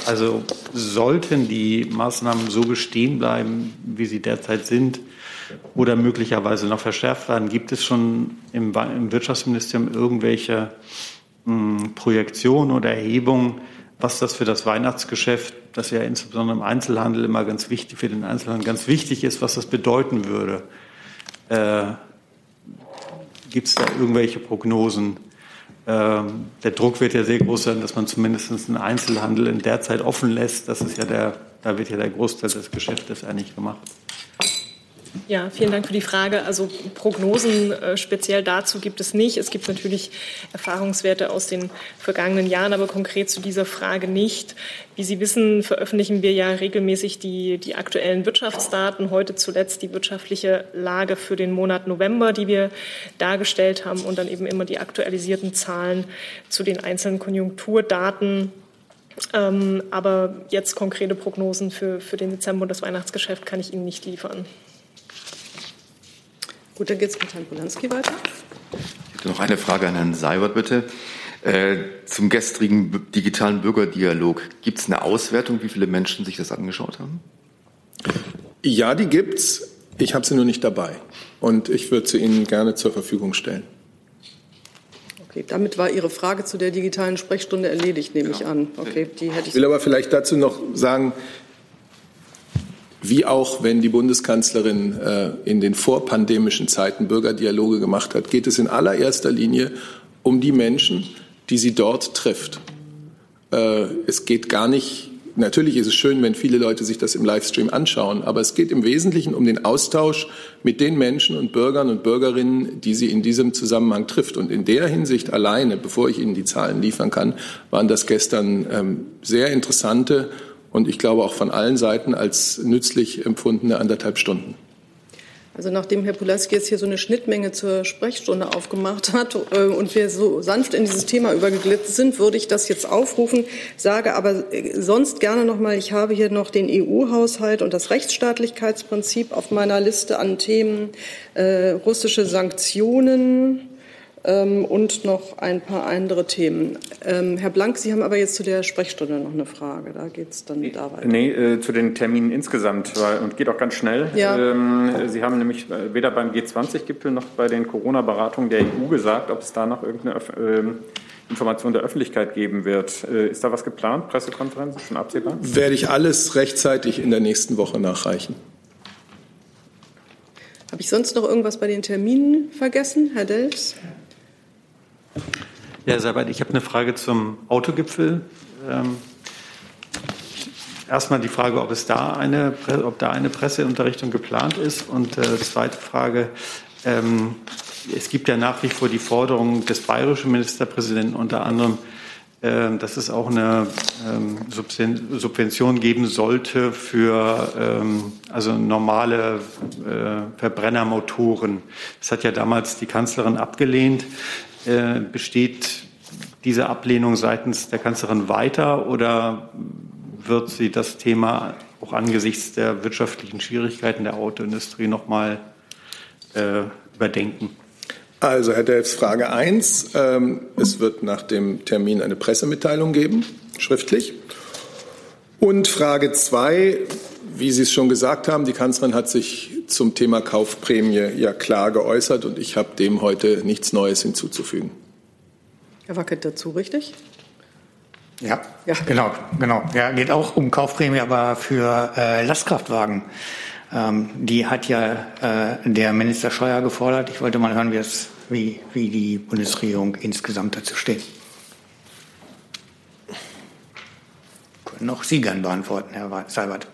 Also sollten die Maßnahmen so bestehen bleiben, wie sie derzeit sind, oder möglicherweise noch verschärft werden, gibt es schon im, Wirtschaftsministerium irgendwelche hm, Projektionen oder Erhebungen, was das für das Weihnachtsgeschäft, das ja insbesondere im Einzelhandel immer ganz wichtig, für den Einzelhandel ganz wichtig ist, was das bedeuten würde? Äh, Gibt es da irgendwelche Prognosen? Ähm, der Druck wird ja sehr groß sein, dass man zumindest einen Einzelhandel in der Zeit offen lässt. Das ist ja der, da wird ja der Großteil des Geschäftes eigentlich gemacht. Ja, vielen Dank für die Frage. Also Prognosen äh, speziell dazu gibt es nicht. Es gibt natürlich Erfahrungswerte aus den vergangenen Jahren, aber konkret zu dieser Frage nicht. Wie Sie wissen, veröffentlichen wir ja regelmäßig die, die aktuellen Wirtschaftsdaten. Heute zuletzt die wirtschaftliche Lage für den Monat November, die wir dargestellt haben und dann eben immer die aktualisierten Zahlen zu den einzelnen Konjunkturdaten. Ähm, aber jetzt konkrete Prognosen für, für den Dezember und das Weihnachtsgeschäft kann ich Ihnen nicht liefern. Gut, dann geht es mit Herrn Polanski weiter. Ich hätte noch eine Frage an Herrn Seibert, bitte. Äh, zum gestrigen digitalen Bürgerdialog. Gibt es eine Auswertung, wie viele Menschen sich das angeschaut haben? Ja, die gibt's. Ich habe sie nur nicht dabei. Und ich würde sie Ihnen gerne zur Verfügung stellen. Okay, damit war Ihre Frage zu der digitalen Sprechstunde erledigt, nehme ich an. Okay, die hätte ich. Ich will aber vielleicht dazu noch sagen, wie auch wenn die Bundeskanzlerin äh, in den vorpandemischen Zeiten Bürgerdialoge gemacht hat, geht es in allererster Linie um die Menschen, die sie dort trifft. Äh, es geht gar nicht, natürlich ist es schön, wenn viele Leute sich das im Livestream anschauen, aber es geht im Wesentlichen um den Austausch mit den Menschen und Bürgern und Bürgerinnen, die sie in diesem Zusammenhang trifft. Und in der Hinsicht alleine, bevor ich Ihnen die Zahlen liefern kann, waren das gestern ähm, sehr interessante und ich glaube auch von allen Seiten als nützlich empfundene anderthalb Stunden. Also nachdem Herr Pulaski jetzt hier so eine Schnittmenge zur Sprechstunde aufgemacht hat äh, und wir so sanft in dieses Thema übergeglitten sind, würde ich das jetzt aufrufen, sage aber äh, sonst gerne noch mal, ich habe hier noch den EU-Haushalt und das Rechtsstaatlichkeitsprinzip auf meiner Liste an Themen, äh, russische Sanktionen, ähm, und noch ein paar andere Themen. Ähm, Herr Blank, Sie haben aber jetzt zu der Sprechstunde noch eine Frage. Da geht es dann da weiter. Nee, äh, zu den Terminen insgesamt weil, und geht auch ganz schnell. Ja. Ähm, Sie haben nämlich äh, weder beim G20-Gipfel noch bei den Corona-Beratungen der EU gesagt, ob es da noch irgendeine Öf ähm, Information der Öffentlichkeit geben wird. Äh, ist da was geplant? Pressekonferenz? Schon absehbar? Werde ich alles rechtzeitig in der nächsten Woche nachreichen. Habe ich sonst noch irgendwas bei den Terminen vergessen, Herr Delfs? Ja, Seibert, ich habe eine Frage zum Autogipfel. Ähm, erstmal die Frage, ob es da eine, ob da eine Presseunterrichtung geplant ist. Und äh, zweite Frage, ähm, es gibt ja nach wie vor die Forderung des bayerischen Ministerpräsidenten unter anderem, äh, dass es auch eine ähm, Subvention geben sollte für ähm, also normale äh, Verbrennermotoren. Das hat ja damals die Kanzlerin abgelehnt. Äh, besteht diese Ablehnung seitens der Kanzlerin weiter oder wird sie das Thema auch angesichts der wirtschaftlichen Schwierigkeiten der Autoindustrie noch mal äh, überdenken? Also, Herr Delfs, Frage 1. Ähm, es wird nach dem Termin eine Pressemitteilung geben, schriftlich. Und Frage 2. Wie Sie es schon gesagt haben, die Kanzlerin hat sich zum Thema Kaufprämie ja klar geäußert und ich habe dem heute nichts Neues hinzuzufügen. Herr Wackett dazu, richtig? Ja, ja, genau, genau. Ja, geht auch um Kaufprämie, aber für äh, Lastkraftwagen. Ähm, die hat ja äh, der Minister Scheuer gefordert. Ich wollte mal hören, wie, es, wie, wie die Bundesregierung insgesamt dazu steht. Können auch Sie gern beantworten, Herr Seibert.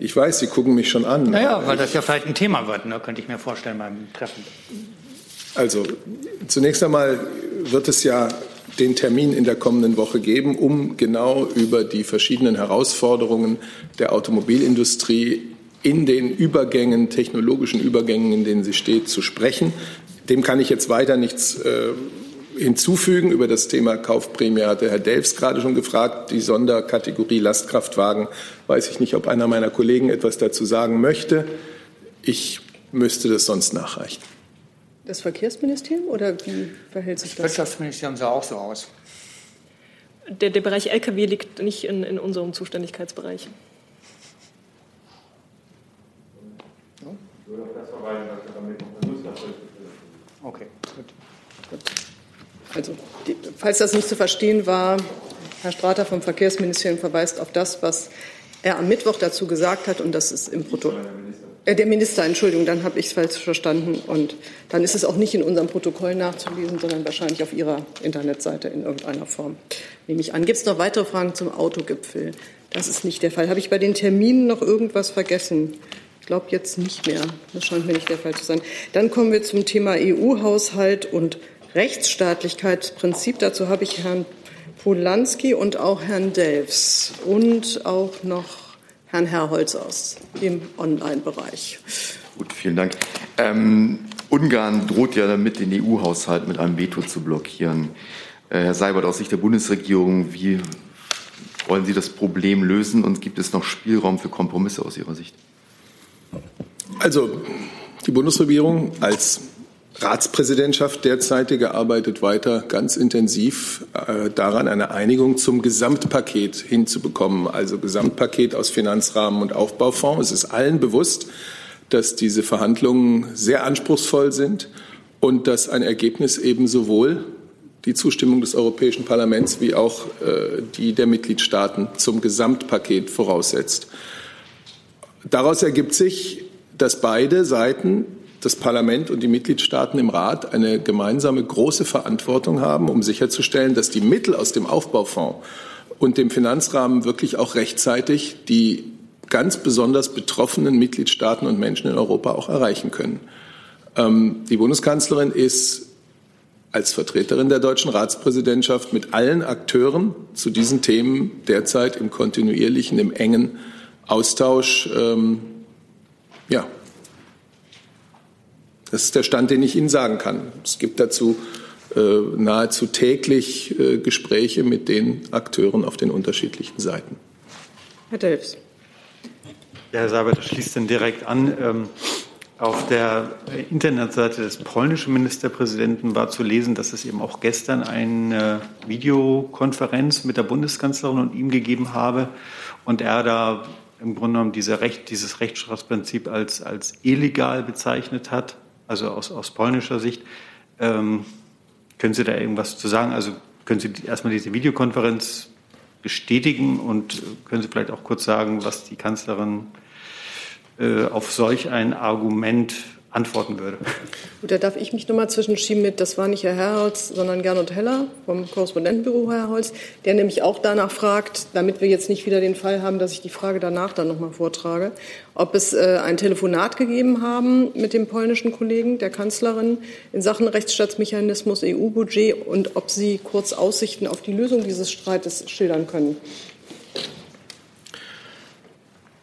Ich weiß, Sie gucken mich schon an. Naja, weil das ja vielleicht ein Thema wird, ne, könnte ich mir vorstellen beim Treffen. Also zunächst einmal wird es ja den Termin in der kommenden Woche geben, um genau über die verschiedenen Herausforderungen der Automobilindustrie in den Übergängen, technologischen Übergängen, in denen sie steht, zu sprechen. Dem kann ich jetzt weiter nichts äh, hinzufügen. Über das Thema Kaufprämie hatte Herr Delfs gerade schon gefragt. Die Sonderkategorie Lastkraftwagen weiß ich nicht, ob einer meiner Kollegen etwas dazu sagen möchte. Ich müsste das sonst nachreichen. Das Verkehrsministerium oder wie verhält sich das? Das Wirtschaftsministerium sah auch so aus. Der, der Bereich Lkw liegt nicht in, in unserem Zuständigkeitsbereich. Okay, gut. gut. Also, falls das nicht zu verstehen war, Herr Strater vom Verkehrsministerium verweist auf das, was er am Mittwoch dazu gesagt hat, und das ist im Protokoll. Äh, der Minister, Entschuldigung, dann habe ich es falsch verstanden. Und dann ist es auch nicht in unserem Protokoll nachzulesen, sondern wahrscheinlich auf Ihrer Internetseite in irgendeiner Form, nehme ich an. Gibt es noch weitere Fragen zum Autogipfel? Das ist nicht der Fall. Habe ich bei den Terminen noch irgendwas vergessen? Ich glaube jetzt nicht mehr. Das scheint mir nicht der Fall zu sein. Dann kommen wir zum Thema EU-Haushalt und Rechtsstaatlichkeitsprinzip. Dazu habe ich Herrn Polanski und auch Herrn Delfs und auch noch Herrn Herrholz aus dem Online-Bereich. Gut, vielen Dank. Ähm, Ungarn droht ja damit, den EU-Haushalt mit einem Veto zu blockieren. Äh, Herr Seibert, aus Sicht der Bundesregierung, wie wollen Sie das Problem lösen und gibt es noch Spielraum für Kompromisse aus Ihrer Sicht? Also die Bundesregierung als Ratspräsidentschaft derzeitige arbeitet weiter ganz intensiv äh, daran, eine Einigung zum Gesamtpaket hinzubekommen, also Gesamtpaket aus Finanzrahmen und Aufbaufonds. Es ist allen bewusst, dass diese Verhandlungen sehr anspruchsvoll sind und dass ein Ergebnis eben sowohl die Zustimmung des Europäischen Parlaments wie auch äh, die der Mitgliedstaaten zum Gesamtpaket voraussetzt. Daraus ergibt sich, dass beide Seiten das Parlament und die Mitgliedstaaten im Rat eine gemeinsame große Verantwortung haben, um sicherzustellen, dass die Mittel aus dem Aufbaufonds und dem Finanzrahmen wirklich auch rechtzeitig die ganz besonders betroffenen Mitgliedstaaten und Menschen in Europa auch erreichen können. Ähm, die Bundeskanzlerin ist als Vertreterin der deutschen Ratspräsidentschaft mit allen Akteuren zu diesen Themen derzeit im kontinuierlichen, im engen Austausch. Ähm, ja, das ist der Stand, den ich Ihnen sagen kann. Es gibt dazu äh, nahezu täglich äh, Gespräche mit den Akteuren auf den unterschiedlichen Seiten. Herr Delfs. Ja, Herr Saber, das schließt dann direkt an. Ähm, auf der Internetseite des polnischen Ministerpräsidenten war zu lesen, dass es eben auch gestern eine Videokonferenz mit der Bundeskanzlerin und ihm gegeben habe und er da im Grunde genommen diese Recht, dieses Rechtsstaatsprinzip als, als illegal bezeichnet hat also aus, aus polnischer Sicht. Ähm, können Sie da irgendwas zu sagen? Also können Sie erstmal diese Videokonferenz bestätigen und können Sie vielleicht auch kurz sagen, was die Kanzlerin äh, auf solch ein Argument antworten würde. Gut, da darf ich mich nochmal zwischenschieben mit, das war nicht Herr Herholz, sondern Gernot Heller vom Korrespondentenbüro Herr Herholz, der nämlich auch danach fragt, damit wir jetzt nicht wieder den Fall haben, dass ich die Frage danach dann nochmal vortrage, ob es äh, ein Telefonat gegeben haben mit dem polnischen Kollegen, der Kanzlerin, in Sachen Rechtsstaatsmechanismus, EU-Budget und ob Sie kurz Aussichten auf die Lösung dieses Streites schildern können.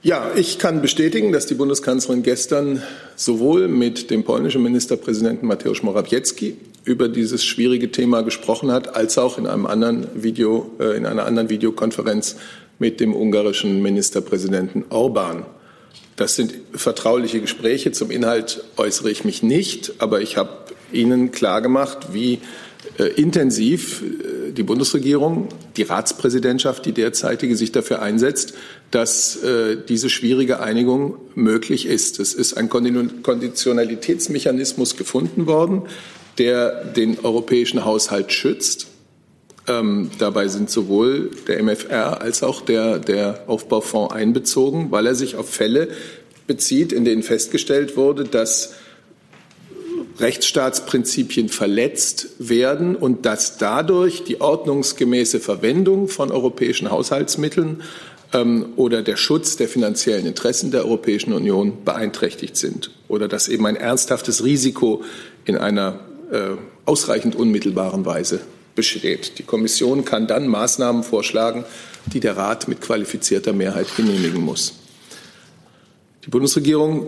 Ja, ich kann bestätigen, dass die Bundeskanzlerin gestern sowohl mit dem polnischen Ministerpräsidenten Mateusz Morawiecki über dieses schwierige Thema gesprochen hat, als auch in einem anderen Video, äh, in einer anderen Videokonferenz mit dem ungarischen Ministerpräsidenten Orban. Das sind vertrauliche Gespräche. Zum Inhalt äußere ich mich nicht, aber ich habe Ihnen klargemacht, wie intensiv äh, die Bundesregierung, die Ratspräsidentschaft, die derzeitige, sich dafür einsetzt, dass äh, diese schwierige Einigung möglich ist. Es ist ein Konditionalitätsmechanismus gefunden worden, der den europäischen Haushalt schützt. Ähm, dabei sind sowohl der MFR als auch der, der Aufbaufonds einbezogen, weil er sich auf Fälle bezieht, in denen festgestellt wurde, dass Rechtsstaatsprinzipien verletzt werden und dass dadurch die ordnungsgemäße Verwendung von europäischen Haushaltsmitteln ähm, oder der Schutz der finanziellen Interessen der Europäischen Union beeinträchtigt sind oder dass eben ein ernsthaftes Risiko in einer äh, ausreichend unmittelbaren Weise besteht. Die Kommission kann dann Maßnahmen vorschlagen, die der Rat mit qualifizierter Mehrheit genehmigen muss. Die Bundesregierung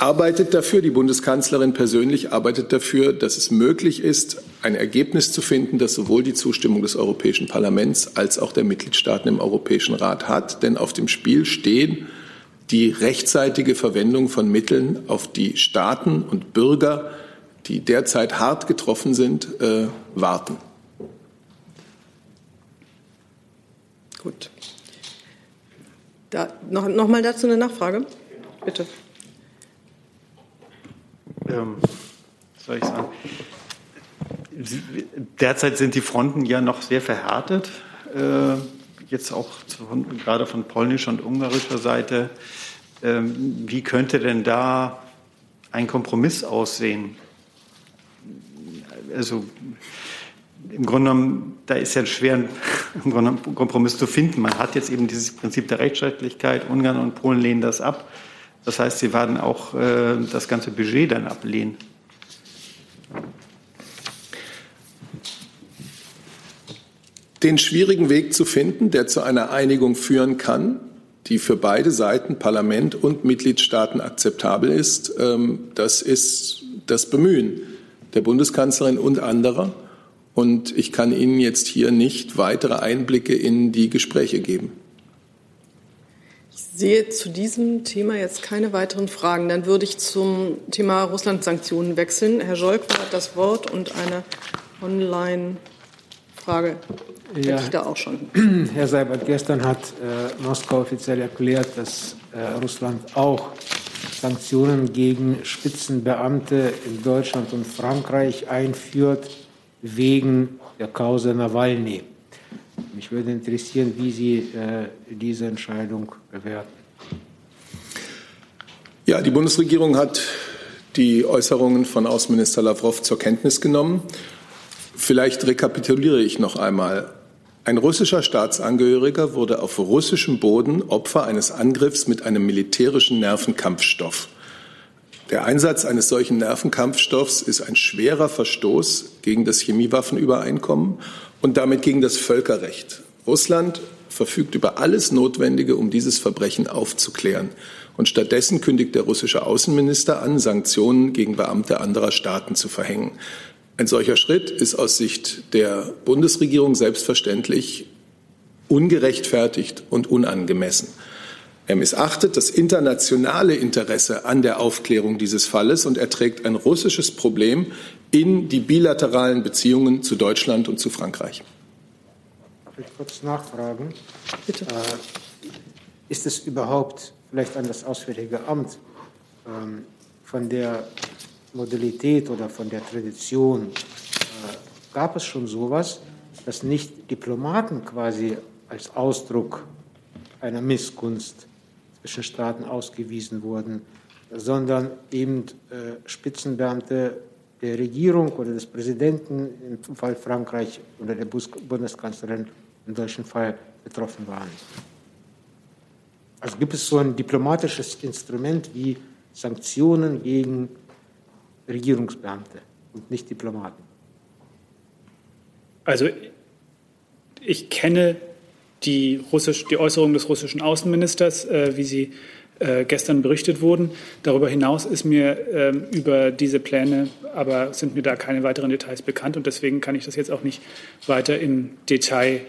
arbeitet dafür, die Bundeskanzlerin persönlich arbeitet dafür, dass es möglich ist, ein Ergebnis zu finden, das sowohl die Zustimmung des Europäischen Parlaments als auch der Mitgliedstaaten im Europäischen Rat hat. Denn auf dem Spiel stehen die rechtzeitige Verwendung von Mitteln, auf die Staaten und Bürger, die derzeit hart getroffen sind, äh, warten. Gut. Da, noch, noch mal dazu eine Nachfrage, bitte ähm, soll ich sagen, derzeit sind die Fronten ja noch sehr verhärtet, äh, jetzt auch von, gerade von polnischer und ungarischer Seite. Ähm, wie könnte denn da ein Kompromiss aussehen? Also im Grunde genommen, da ist ja schwer, *laughs* im Grunde genommen Kompromiss zu finden. Man hat jetzt eben dieses Prinzip der Rechtsstaatlichkeit. Ungarn und Polen lehnen das ab. Das heißt, sie werden auch äh, das ganze Budget dann ablehnen. Den schwierigen Weg zu finden, der zu einer Einigung führen kann, die für beide Seiten, Parlament und Mitgliedstaaten akzeptabel ist, ähm, das ist das Bemühen der Bundeskanzlerin und anderer. Und ich kann Ihnen jetzt hier nicht weitere Einblicke in die Gespräche geben. Ich sehe zu diesem Thema jetzt keine weiteren Fragen. Dann würde ich zum Thema Russland-Sanktionen wechseln. Herr Scholk hat das Wort und eine Online-Frage ja, hätte ich da auch schon. *clears throat* Herr Seibert, gestern hat äh, Moskau offiziell erklärt, dass äh, Russland auch Sanktionen gegen Spitzenbeamte in Deutschland und Frankreich einführt wegen der Causa Nawalny. Mich würde interessieren, wie Sie äh, diese Entscheidung bewerten. Ja, die Bundesregierung hat die Äußerungen von Außenminister Lavrov zur Kenntnis genommen. Vielleicht rekapituliere ich noch einmal. Ein russischer Staatsangehöriger wurde auf russischem Boden Opfer eines Angriffs mit einem militärischen Nervenkampfstoff. Der Einsatz eines solchen Nervenkampfstoffs ist ein schwerer Verstoß gegen das Chemiewaffenübereinkommen und damit gegen das Völkerrecht. Russland verfügt über alles Notwendige, um dieses Verbrechen aufzuklären. Und stattdessen kündigt der russische Außenminister an, Sanktionen gegen Beamte anderer Staaten zu verhängen. Ein solcher Schritt ist aus Sicht der Bundesregierung selbstverständlich ungerechtfertigt und unangemessen. Er missachtet das internationale Interesse an der Aufklärung dieses Falles und er trägt ein russisches Problem in die bilateralen Beziehungen zu Deutschland und zu Frankreich. Darf ich kurz nachfragen? Bitte. Äh, ist es überhaupt vielleicht an das Auswärtige Amt ähm, von der Modalität oder von der Tradition äh, gab es schon sowas, dass nicht Diplomaten quasi als Ausdruck einer Missgunst Staaten ausgewiesen wurden, sondern eben äh, Spitzenbeamte der Regierung oder des Präsidenten, im Fall Frankreich oder der Bundeskanzlerin im deutschen Fall betroffen waren. Also gibt es so ein diplomatisches Instrument wie Sanktionen gegen Regierungsbeamte und nicht Diplomaten. Also ich kenne die, Russisch, die Äußerungen des russischen Außenministers, äh, wie sie äh, gestern berichtet wurden. Darüber hinaus ist mir äh, über diese Pläne, aber sind mir da keine weiteren Details bekannt und deswegen kann ich das jetzt auch nicht weiter im Detail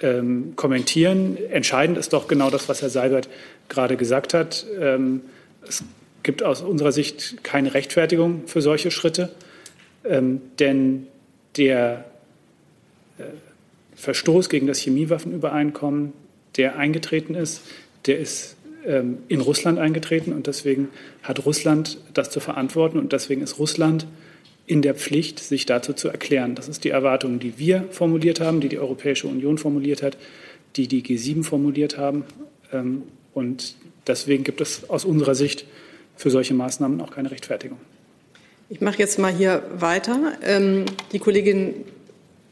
ähm, kommentieren. Entscheidend ist doch genau das, was Herr Seibert gerade gesagt hat. Ähm, es gibt aus unserer Sicht keine Rechtfertigung für solche Schritte, ähm, denn der äh, Verstoß gegen das Chemiewaffenübereinkommen, der eingetreten ist, der ist ähm, in Russland eingetreten und deswegen hat Russland das zu verantworten und deswegen ist Russland in der Pflicht, sich dazu zu erklären. Das ist die Erwartung, die wir formuliert haben, die die Europäische Union formuliert hat, die die G7 formuliert haben. Ähm, und deswegen gibt es aus unserer Sicht für solche Maßnahmen auch keine Rechtfertigung. Ich mache jetzt mal hier weiter. Ähm, die Kollegin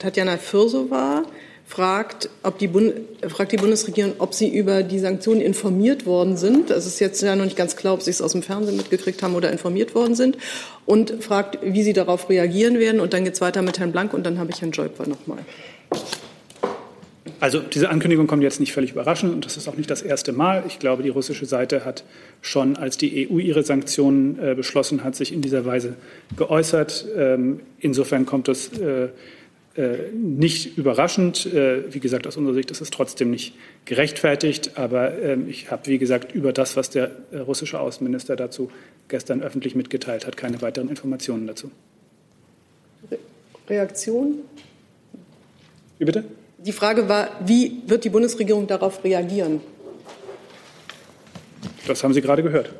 Tatjana Firsova fragt, ob die, Bund fragt die Bundesregierung, ob sie über die Sanktionen informiert worden sind. Es ist jetzt ja noch nicht ganz klar, ob sie es aus dem Fernsehen mitgekriegt haben oder informiert worden sind. Und fragt, wie sie darauf reagieren werden. Und dann geht es weiter mit Herrn Blank und dann habe ich Herrn Joyper noch mal. Also diese Ankündigung kommt jetzt nicht völlig überraschend und das ist auch nicht das erste Mal. Ich glaube, die russische Seite hat schon, als die EU ihre Sanktionen äh, beschlossen hat, sich in dieser Weise geäußert. Ähm, insofern kommt es äh, nicht überraschend. Äh, wie gesagt, aus unserer Sicht ist es trotzdem nicht gerechtfertigt. Aber ähm, ich habe, wie gesagt, über das, was der äh, russische Außenminister dazu gestern öffentlich mitgeteilt hat, keine weiteren Informationen dazu. Reaktion? Wie bitte? Die Frage war, wie wird die Bundesregierung darauf reagieren? Das haben Sie gerade gehört.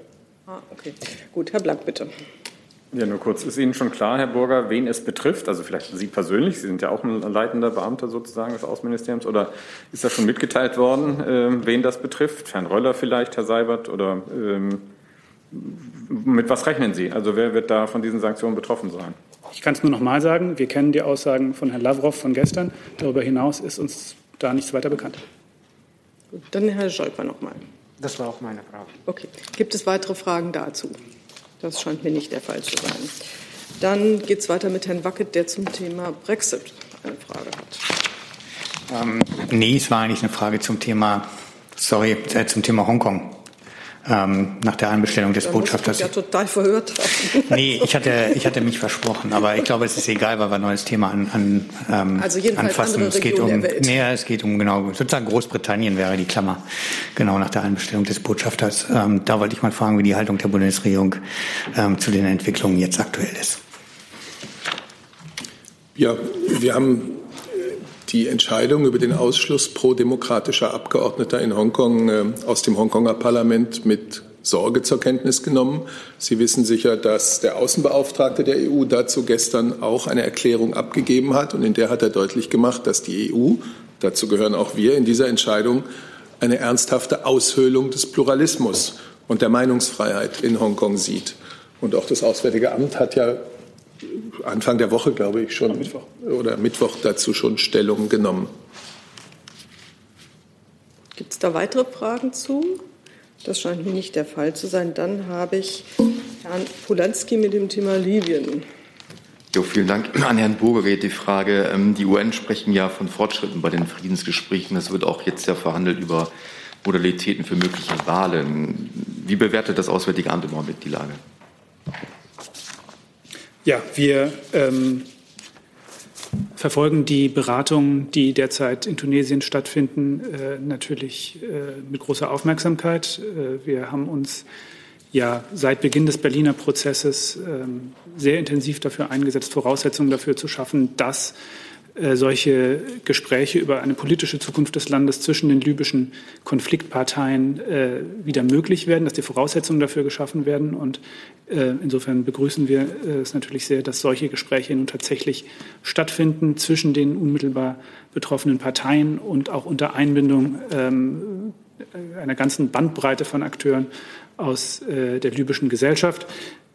Ah, okay. Gut, Herr Blank, bitte. Ja, nur kurz. Ist Ihnen schon klar, Herr Burger, wen es betrifft? Also vielleicht Sie persönlich, Sie sind ja auch ein leitender Beamter sozusagen des Außenministeriums. Oder ist das schon mitgeteilt worden, äh, wen das betrifft? Herrn Röller vielleicht, Herr Seibert? Oder ähm, mit was rechnen Sie? Also wer wird da von diesen Sanktionen betroffen sein? Ich kann es nur noch mal sagen. Wir kennen die Aussagen von Herrn Lavrov von gestern. Darüber hinaus ist uns da nichts weiter bekannt. Gut, dann Herr Scholper noch mal. Das war auch meine Frage. Okay. Gibt es weitere Fragen dazu? Das scheint mir nicht der Fall zu sein. Dann geht es weiter mit Herrn Wackett, der zum Thema Brexit eine Frage hat. Ähm, nee, es war eigentlich eine Frage zum Thema, sorry, äh, zum Thema Hongkong ähm, nach der Einbestellung des da Botschafters. Ja, total verhört haben. Nee, ich hatte, ich hatte mich versprochen, aber ich glaube, es ist egal, weil wir ein neues Thema an, an, ähm, Also jedenfalls anfassen. es geht um, nee, es geht um genau, sozusagen Großbritannien wäre die Klammer, genau nach der Einbestellung des Botschafters. Ähm, da wollte ich mal fragen, wie die Haltung der Bundesregierung ähm, zu den Entwicklungen jetzt aktuell ist. Ja, wir haben die Entscheidung über den Ausschluss pro-demokratischer Abgeordneter in Hongkong äh, aus dem Hongkonger Parlament mit Sorge zur Kenntnis genommen. Sie wissen sicher, dass der Außenbeauftragte der EU dazu gestern auch eine Erklärung abgegeben hat. Und in der hat er deutlich gemacht, dass die EU, dazu gehören auch wir, in dieser Entscheidung eine ernsthafte Aushöhlung des Pluralismus und der Meinungsfreiheit in Hongkong sieht. Und auch das Auswärtige Amt hat ja Anfang der Woche, glaube ich, schon Mittwoch. oder Mittwoch dazu schon Stellung genommen. Gibt es da weitere Fragen zu? Das scheint mir nicht der Fall zu sein. Dann habe ich Herrn Polanski mit dem Thema Libyen. Jo, vielen Dank. An Herrn Burger geht die Frage. ähm, Die UN sprechen ja von Fortschritten bei den Friedensgesprächen. Es wird auch jetzt ja verhandelt über Modalitäten für mögliche Wahlen. Wie bewertet das Auswärtige Amt im Augenblick die Lage? Ja, wir ähm, verfolgen die Beratungen, die derzeit in Tunesien stattfinden, äh, natürlich äh, mit großer Aufmerksamkeit. Äh, wir haben uns ja seit Beginn des Berliner Prozesses ähm, sehr intensiv dafür eingesetzt, Voraussetzungen dafür zu schaffen, dass solche Gespräche über eine politische Zukunft des Landes zwischen den libyschen Konfliktparteien äh, wieder möglich werden, dass die Voraussetzungen dafür geschaffen werden. Und äh, insofern begrüßen wir äh, es natürlich sehr, dass solche Gespräche nun tatsächlich stattfinden zwischen den unmittelbar betroffenen Parteien und auch unter Einbindung ähm, einer ganzen Bandbreite von Akteuren aus äh, der libyschen Gesellschaft.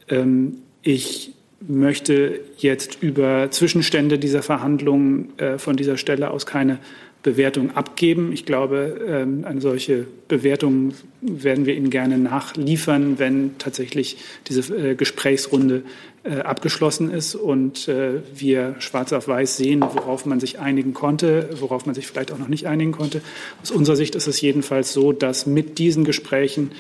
Ähm, ich möchte jetzt über Zwischenstände dieser Verhandlungen äh, von dieser Stelle aus keine Bewertung abgeben. Ich glaube, ähm, eine solche Bewertung werden wir Ihnen gerne nachliefern, wenn tatsächlich diese äh, Gesprächsrunde äh, abgeschlossen ist und wir schwarz auf weiß sehen, worauf man sich einigen konnte, worauf man sich vielleicht auch noch nicht einigen konnte. Aus unserer Sicht ist es jedenfalls so, dass mit diesen Gesprächen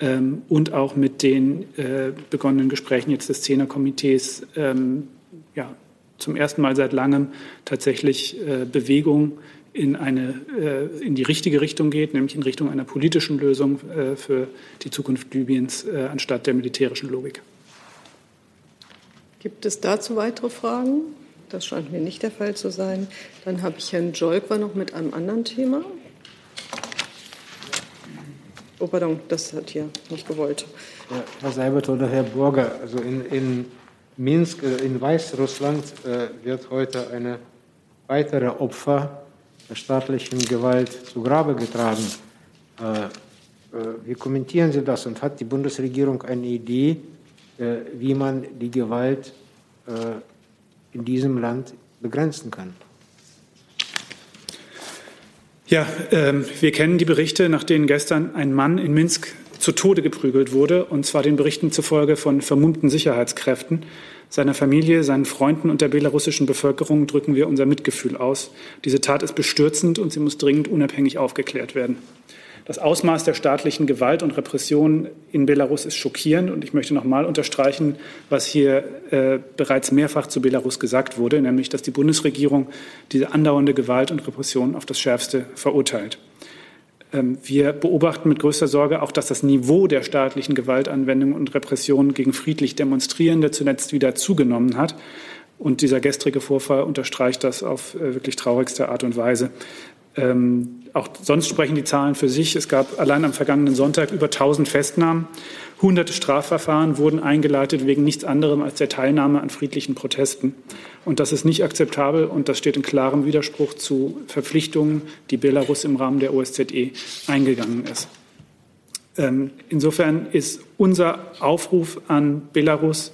ähm, und auch mit den äh, begonnenen Gesprächen jetzt des Zehnerkomitees ähm, ja, zum ersten Mal seit langem tatsächlich äh, Bewegung in, eine, äh, in die richtige Richtung geht, nämlich in Richtung einer politischen Lösung äh, für die Zukunft Libyens äh, anstatt der militärischen Logik. Gibt es dazu weitere Fragen? Das scheint mir nicht der Fall zu sein. Dann habe ich Herrn Jolkwa noch mit einem anderen Thema. Oh, pardon, das hat hier nicht gewollt. Ja, Herr Seibert oder Herr Burger, also in, in Minsk, äh, in Weißrussland äh, wird heute eine weitere Opfer der staatlichen Gewalt zu Grabe getragen. Äh, äh, wie kommentieren Sie das und hat die Bundesregierung eine Idee, äh, wie man die Gewalt äh, in diesem Land begrenzen kann? Ja, ähm, wir kennen die Berichte, nach denen gestern ein Mann in Minsk zu Tode geprügelt wurde, und zwar den Berichten zufolge von vermummten Sicherheitskräften. Seiner Familie, seinen Freunden und der belarussischen Bevölkerung drücken wir unser Mitgefühl aus. Diese Tat ist bestürzend und sie muss dringend unabhängig aufgeklärt werden. Das Ausmaß der staatlichen Gewalt und Repression in Belarus ist schockierend und ich möchte noch mal unterstreichen, was hier äh, bereits mehrfach zu Belarus gesagt wurde, nämlich dass die Bundesregierung diese andauernde Gewalt und Repression auf das Schärfste verurteilt. Ähm, wir beobachten mit größter Sorge auch, dass das Niveau der staatlichen Gewaltanwendung und Repression gegen friedlich Demonstrierende zuletzt wieder zugenommen hat. Und dieser gestrige Vorfall unterstreicht das auf äh, wirklich traurigste Art und Weise. Ähm, auch sonst sprechen die Zahlen für sich. Es gab allein am vergangenen Sonntag über 1000 Festnahmen Hunderte Strafverfahren wurden eingeleitet wegen nichts anderem als der Teilnahme an friedlichen Protesten. Und das ist nicht akzeptabel und das steht in klarem Widerspruch zu Verpflichtungen, die Belarus im Rahmen der OSZE eingegangen ist. Ähm, insofern ist unser Aufruf an Belarus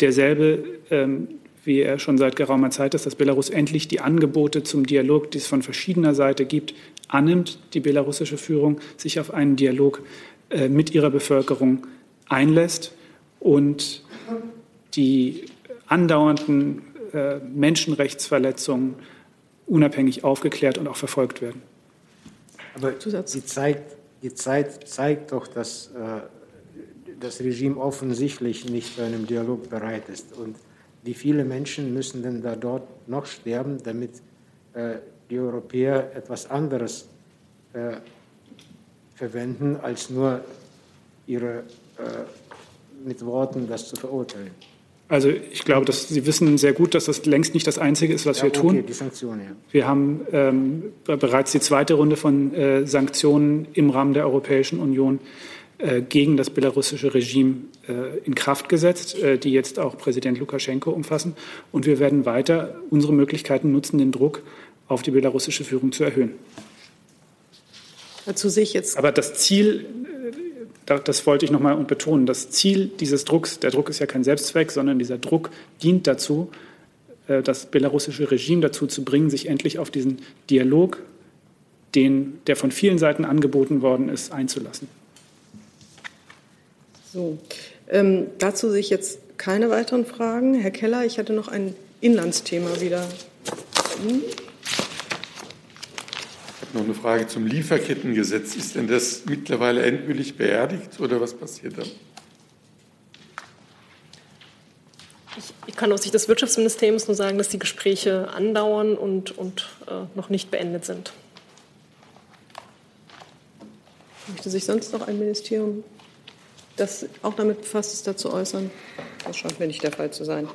derselbe, ähm, wie er schon seit geraumer Zeit ist, dass Belarus endlich die Angebote zum Dialog, die es von verschiedener Seite gibt, annimmt, die belarussische Führung sich auf einen Dialog äh, mit ihrer Bevölkerung einlässt und die andauernden äh, Menschenrechtsverletzungen unabhängig aufgeklärt und auch verfolgt werden. Aber die Zeit, die Zeit zeigt doch, dass äh, das Regime offensichtlich nicht zu einem Dialog bereit ist. Und wie viele Menschen müssen denn da dort noch sterben, damit äh, die Europäer etwas anderes äh, verwenden, als nur ihre äh, mit Worten das zu verurteilen. Also ich glaube, dass Sie wissen sehr gut, dass das längst nicht das Einzige ist, was ja, wir okay, tun. Die Sanktionen, ja. Wir haben ähm, bereits die zweite Runde von äh, Sanktionen im Rahmen der Europäischen Union gegen das belarussische Regime äh, in Kraft gesetzt, äh, die jetzt auch Präsident Lukaschenko umfassen. Und wir werden weiter unsere Möglichkeiten nutzen, den Druck auf die belarussische Führung zu erhöhen. Dazu sehe ich jetzt. Aber das Ziel, das wollte ich noch mal betonen, das Ziel dieses Drucks, der Druck ist ja kein Selbstzweck, sondern dieser Druck dient dazu, das belarussische Regime dazu zu bringen, sich endlich auf diesen Dialog, den, der von vielen Seiten angeboten worden ist, einzulassen. So, ähm, dazu sehe ich jetzt keine weiteren Fragen. Herr Keller, ich hatte noch ein Inlandsthema wieder. Hm? Noch eine Frage zum Lieferkettengesetz. Ist denn das mittlerweile endgültig beerdigt oder was passiert dann? Ich, ich kann aus Sicht des Wirtschaftsministeriums nur sagen, dass die Gespräche andauern und, und äh, noch nicht beendet sind. Möchte sich sonst noch ein Ministerium, das auch damit befasst ist, dazu äußern? Das scheint mir nicht der Fall zu sein.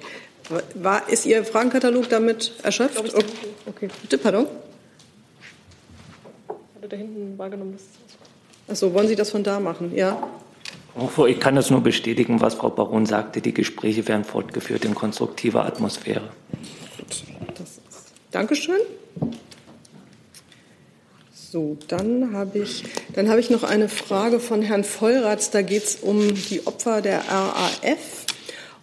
War, ist Ihr Fragenkatalog damit erschöpft? Okay, okay. bitte, pardon. Hatte da hinten wahrgenommen, dass Achso, wollen Sie das von da machen? Ja. Ich kann das nur bestätigen, was Frau Baron sagte. Die Gespräche werden fortgeführt in konstruktiver Atmosphäre. Dankeschön. So, dann habe ich, dann habe ich noch eine Frage von Herrn Vollratz. Da geht es um die Opfer der RAF.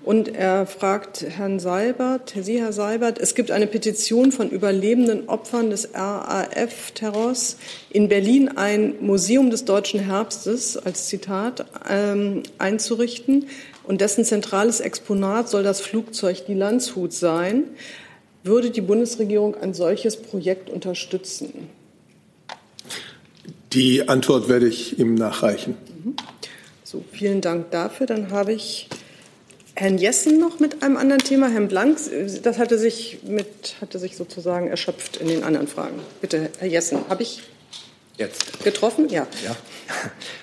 Und er fragt Herrn Seibert, Sie, Herr Seibert, es gibt eine Petition von überlebenden Opfern des RAF-Terrors in Berlin ein Museum des deutschen Herbstes als Zitat ähm, einzurichten. Und dessen zentrales Exponat soll das Flugzeug die Landshut sein. Würde die Bundesregierung ein solches Projekt unterstützen? Die Antwort werde ich ihm nachreichen. So, vielen Dank dafür. Dann habe ich Herrn Jessen noch mit einem anderen Thema. Herrn Blank, das hatte sich, mit, hatte sich sozusagen erschöpft in den anderen Fragen. Bitte, Herr Jessen, habe ich Jetzt. getroffen? Ja. ja.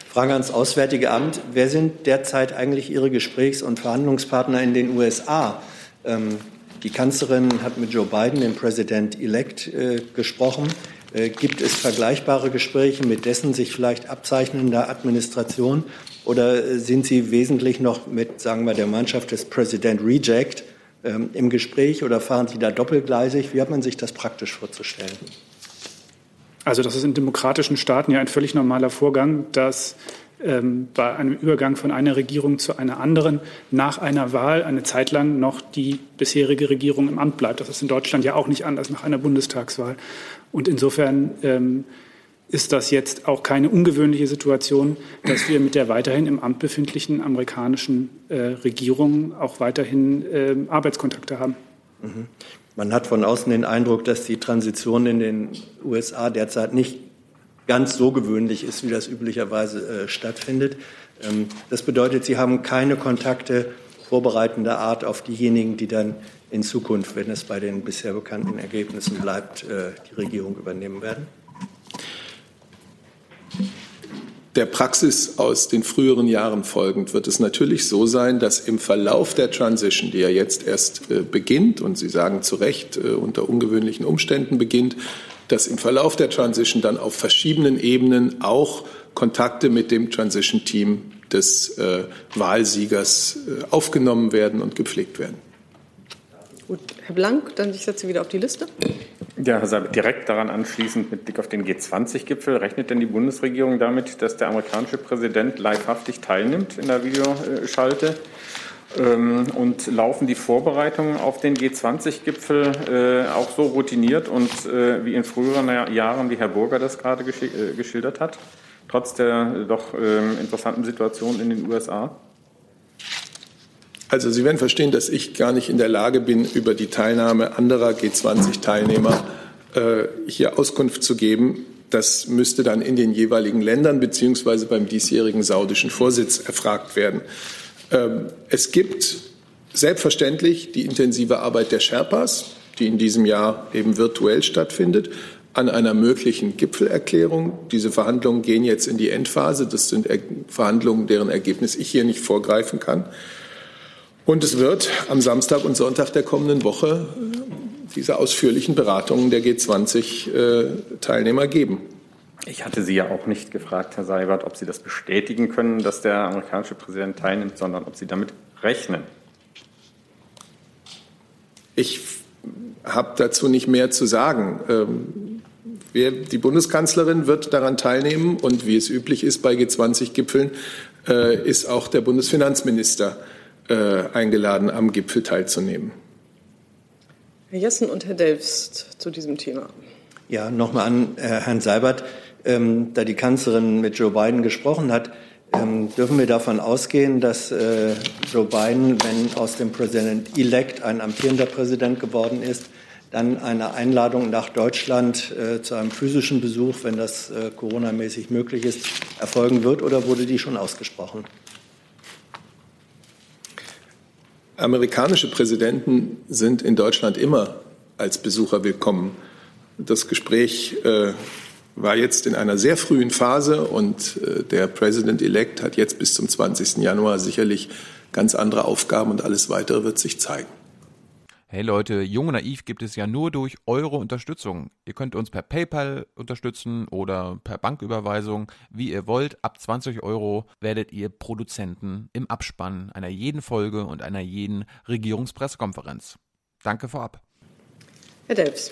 Frage ans Auswärtige Amt. Wer sind derzeit eigentlich Ihre Gesprächs- und Verhandlungspartner in den USA? Ähm, die Kanzlerin hat mit Joe Biden, dem President-elect, äh, gesprochen. Äh, gibt es vergleichbare Gespräche mit dessen sich vielleicht abzeichnender Administration? Oder äh, sind Sie wesentlich noch mit, sagen wir, der Mannschaft des President Reject ähm, im Gespräch oder fahren Sie da doppelgleisig? Wie hat man sich das praktisch vorzustellen? Also das ist in demokratischen Staaten ja ein völlig normaler Vorgang, dass bei einem Übergang von einer Regierung zu einer anderen nach einer Wahl eine Zeit lang noch die bisherige Regierung im Amt bleibt. Das ist in Deutschland ja auch nicht anders nach einer Bundestagswahl. Und insofern ähm, ist das jetzt auch keine ungewöhnliche Situation, dass wir mit der weiterhin im Amt befindlichen amerikanischen äh, Regierung auch weiterhin äh, Arbeitskontakte haben. Mhm. Man hat von außen den Eindruck, dass die Transition in den USA derzeit nicht ganz so gewöhnlich ist, wie das üblicherweise äh, stattfindet. Ähm, das bedeutet, Sie haben keine Kontakte vorbereitender Art auf diejenigen, die dann in Zukunft, wenn es bei den bisher bekannten Ergebnissen bleibt, äh, die Regierung übernehmen werden? Der Praxis aus den früheren Jahren folgend wird es natürlich so sein, dass im Verlauf der Transition, die ja jetzt erst äh, beginnt, und Sie sagen zu Recht, unter ungewöhnlichen Umständen beginnt, dass im Verlauf der Transition dann auf verschiedenen Ebenen auch Kontakte mit dem Transition Team des äh, Wahlsiegers äh, aufgenommen werden und gepflegt werden. Gut, Herr Blank, dann ich setze wieder auf die Liste. Ja, Seibert, direkt daran anschließend mit Blick auf den G20-Gipfel, rechnet denn die Bundesregierung damit, dass der amerikanische Präsident livehaftig teilnimmt in der Videoschalte? Ähm, und laufen die Vorbereitungen auf den G20-Gipfel äh, auch so routiniert und äh, wie in früheren Jahren, wie Herr Burger das gerade äh, geschildert hat, trotz der doch ähm, interessanten Situation in den USA? Also Sie werden verstehen, dass ich gar nicht in der Lage bin, über die Teilnahme anderer G20-Teilnehmer äh, hier Auskunft zu geben. Das müsste dann in den jeweiligen Ländern beziehungsweise beim diesjährigen saudischen Vorsitz erfragt werden. Ähm, es gibt selbstverständlich die intensive Arbeit der Sherpas, die in diesem Jahr eben virtuell stattfindet, an einer möglichen Gipfelerklärung. Diese Verhandlungen gehen jetzt in die Endphase. Das sind Verhandlungen, deren Ergebnis ich hier nicht vorgreifen kann. Und es wird am Samstag und Sonntag der kommenden Woche diese ausführlichen Beratungen der G20-Teilnehmer äh, geben. Ich hatte Sie ja auch nicht gefragt, Herr Seibert, ob Sie das bestätigen können, dass der amerikanische Präsident teilnimmt, sondern ob Sie damit rechnen. Ich habe dazu nicht mehr zu sagen. Ähm, die Bundeskanzlerin wird daran teilnehmen und wie es üblich ist bei G20-Gipfeln, äh, ist auch der Bundesfinanzminister äh, eingeladen, am Gipfel teilzunehmen. Herr Jessen und Herr Delfst zu diesem Thema. Ja, nochmal an äh, Herrn Seibert. Ähm, da die Kanzlerin mit Joe Biden gesprochen hat, ähm, dürfen wir davon ausgehen, dass äh, Joe Biden, wenn aus dem Präsident-elect ein amtierender Präsident geworden ist, dann eine Einladung nach Deutschland äh, zu einem physischen Besuch, wenn das äh, coronamäßig möglich ist, erfolgen wird oder wurde die schon ausgesprochen? Amerikanische Präsidenten sind in Deutschland immer als Besucher willkommen. Das Gespräch äh, war jetzt in einer sehr frühen Phase und äh, der President-elect hat jetzt bis zum 20. Januar sicherlich ganz andere Aufgaben und alles weitere wird sich zeigen. Hey Leute, Jung und Naiv gibt es ja nur durch eure Unterstützung. Ihr könnt uns per PayPal unterstützen oder per Banküberweisung, wie ihr wollt. Ab 20 Euro werdet ihr Produzenten im Abspann einer jeden Folge und einer jeden Regierungspressekonferenz. Danke vorab. Herr Delfs.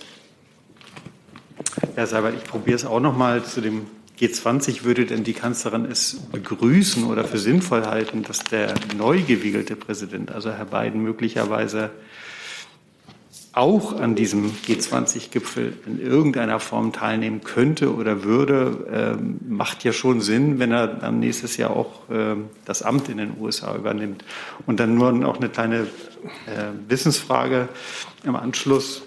Herr Seibert, ich probiere es auch noch mal zu dem G20. Würde denn die Kanzlerin es begrüßen oder für sinnvoll halten, dass der neu gewählte Präsident, also Herr Biden, möglicherweise auch an diesem G20-Gipfel in irgendeiner Form teilnehmen könnte oder würde, ähm, macht ja schon Sinn, wenn er dann nächstes Jahr auch ähm, das Amt in den USA übernimmt. Und dann nur noch eine kleine äh, Wissensfrage im Anschluss.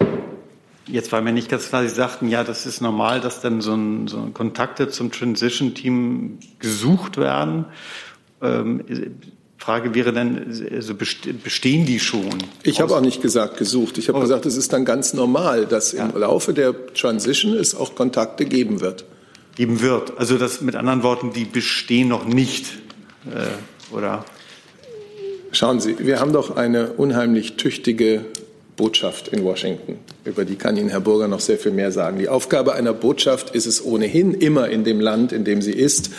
Jetzt war mir nicht ganz klar, Sie sagten, ja, das ist normal, dass dann so, ein, so Kontakte zum Transition-Team gesucht werden. Ähm, Frage wäre dann, also bestehen die schon? Ich habe auch nicht gesagt gesucht. Ich habe oh. gesagt, es ist dann ganz normal, dass ja. im Laufe der Transition es auch Kontakte geben wird. Geben wird. Also das mit anderen Worten, die bestehen noch nicht, äh, oder? Schauen Sie, wir haben doch eine unheimlich tüchtige Botschaft in Washington. Über die kann Ihnen Herr Burger noch sehr viel mehr sagen. Die Aufgabe einer Botschaft ist es ohnehin immer in dem Land, in dem sie ist,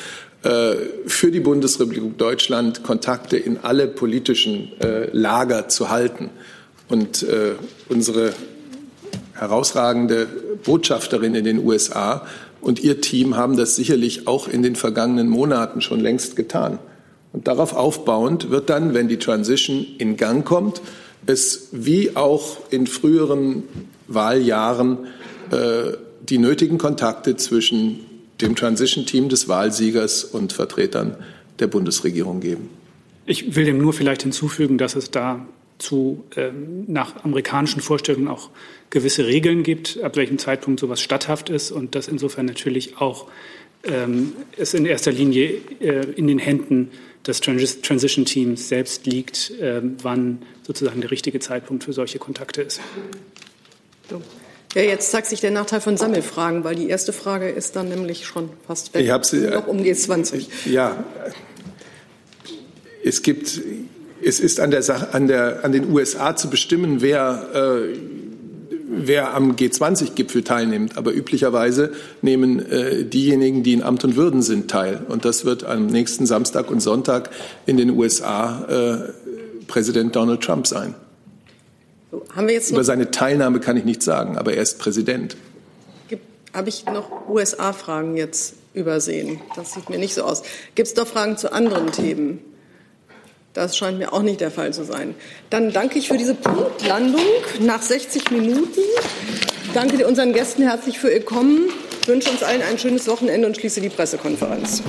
äh, für die Bundesrepublik Deutschland Kontakte in alle politischen äh, Lager zu halten. Und äh, unsere herausragende Botschafterin in den USA und ihr Team haben das sicherlich auch in den vergangenen Monaten schon längst getan. Und darauf aufbauend wird dann, wenn die Transition in Gang kommt, es wie auch in früheren Wahljahren äh, die nötigen Kontakte zwischen dem Transition-Team des Wahlsiegers und Vertretern der Bundesregierung geben. Ich will dem nur vielleicht hinzufügen, dass es da zu ähm, nach amerikanischen Vorstellungen auch gewisse Regeln gibt, ab welchem Zeitpunkt sowas statthaft ist und dass insofern natürlich auch ähm, es in erster Linie äh, in den Händen des Trans Transition Teams selbst liegt, äh, wann sozusagen der richtige Zeitpunkt für solche Kontakte ist. So. Ja, jetzt zeigt sich der Nachteil von Sammelfragen, weil die erste Frage ist dann nämlich schon fast weg. Ich habe sie. Noch um G20. Ja, es gibt, es ist an der Sache, an der, an den USA zu bestimmen, wer, äh, wer am G20-Gipfel teilnimmt. Aber üblicherweise nehmen äh, diejenigen, die in Amt und Würden sind, teil. Und das wird am nächsten Samstag und Sonntag in den USA äh, Präsident Donald Trump sein. So, Über seine Teilnahme kann ich nichts sagen, aber er ist Präsident. Habe ich noch USA-Fragen jetzt übersehen? Das sieht mir nicht so aus. Gibt es doch Fragen zu anderen Themen? Das scheint mir auch nicht der Fall zu sein. Dann danke ich für diese Punktlandung nach 60 Minuten. Danke unseren Gästen herzlich für ihr Kommen. Ich wünsche uns allen ein schönes Wochenende und schließe die Pressekonferenz.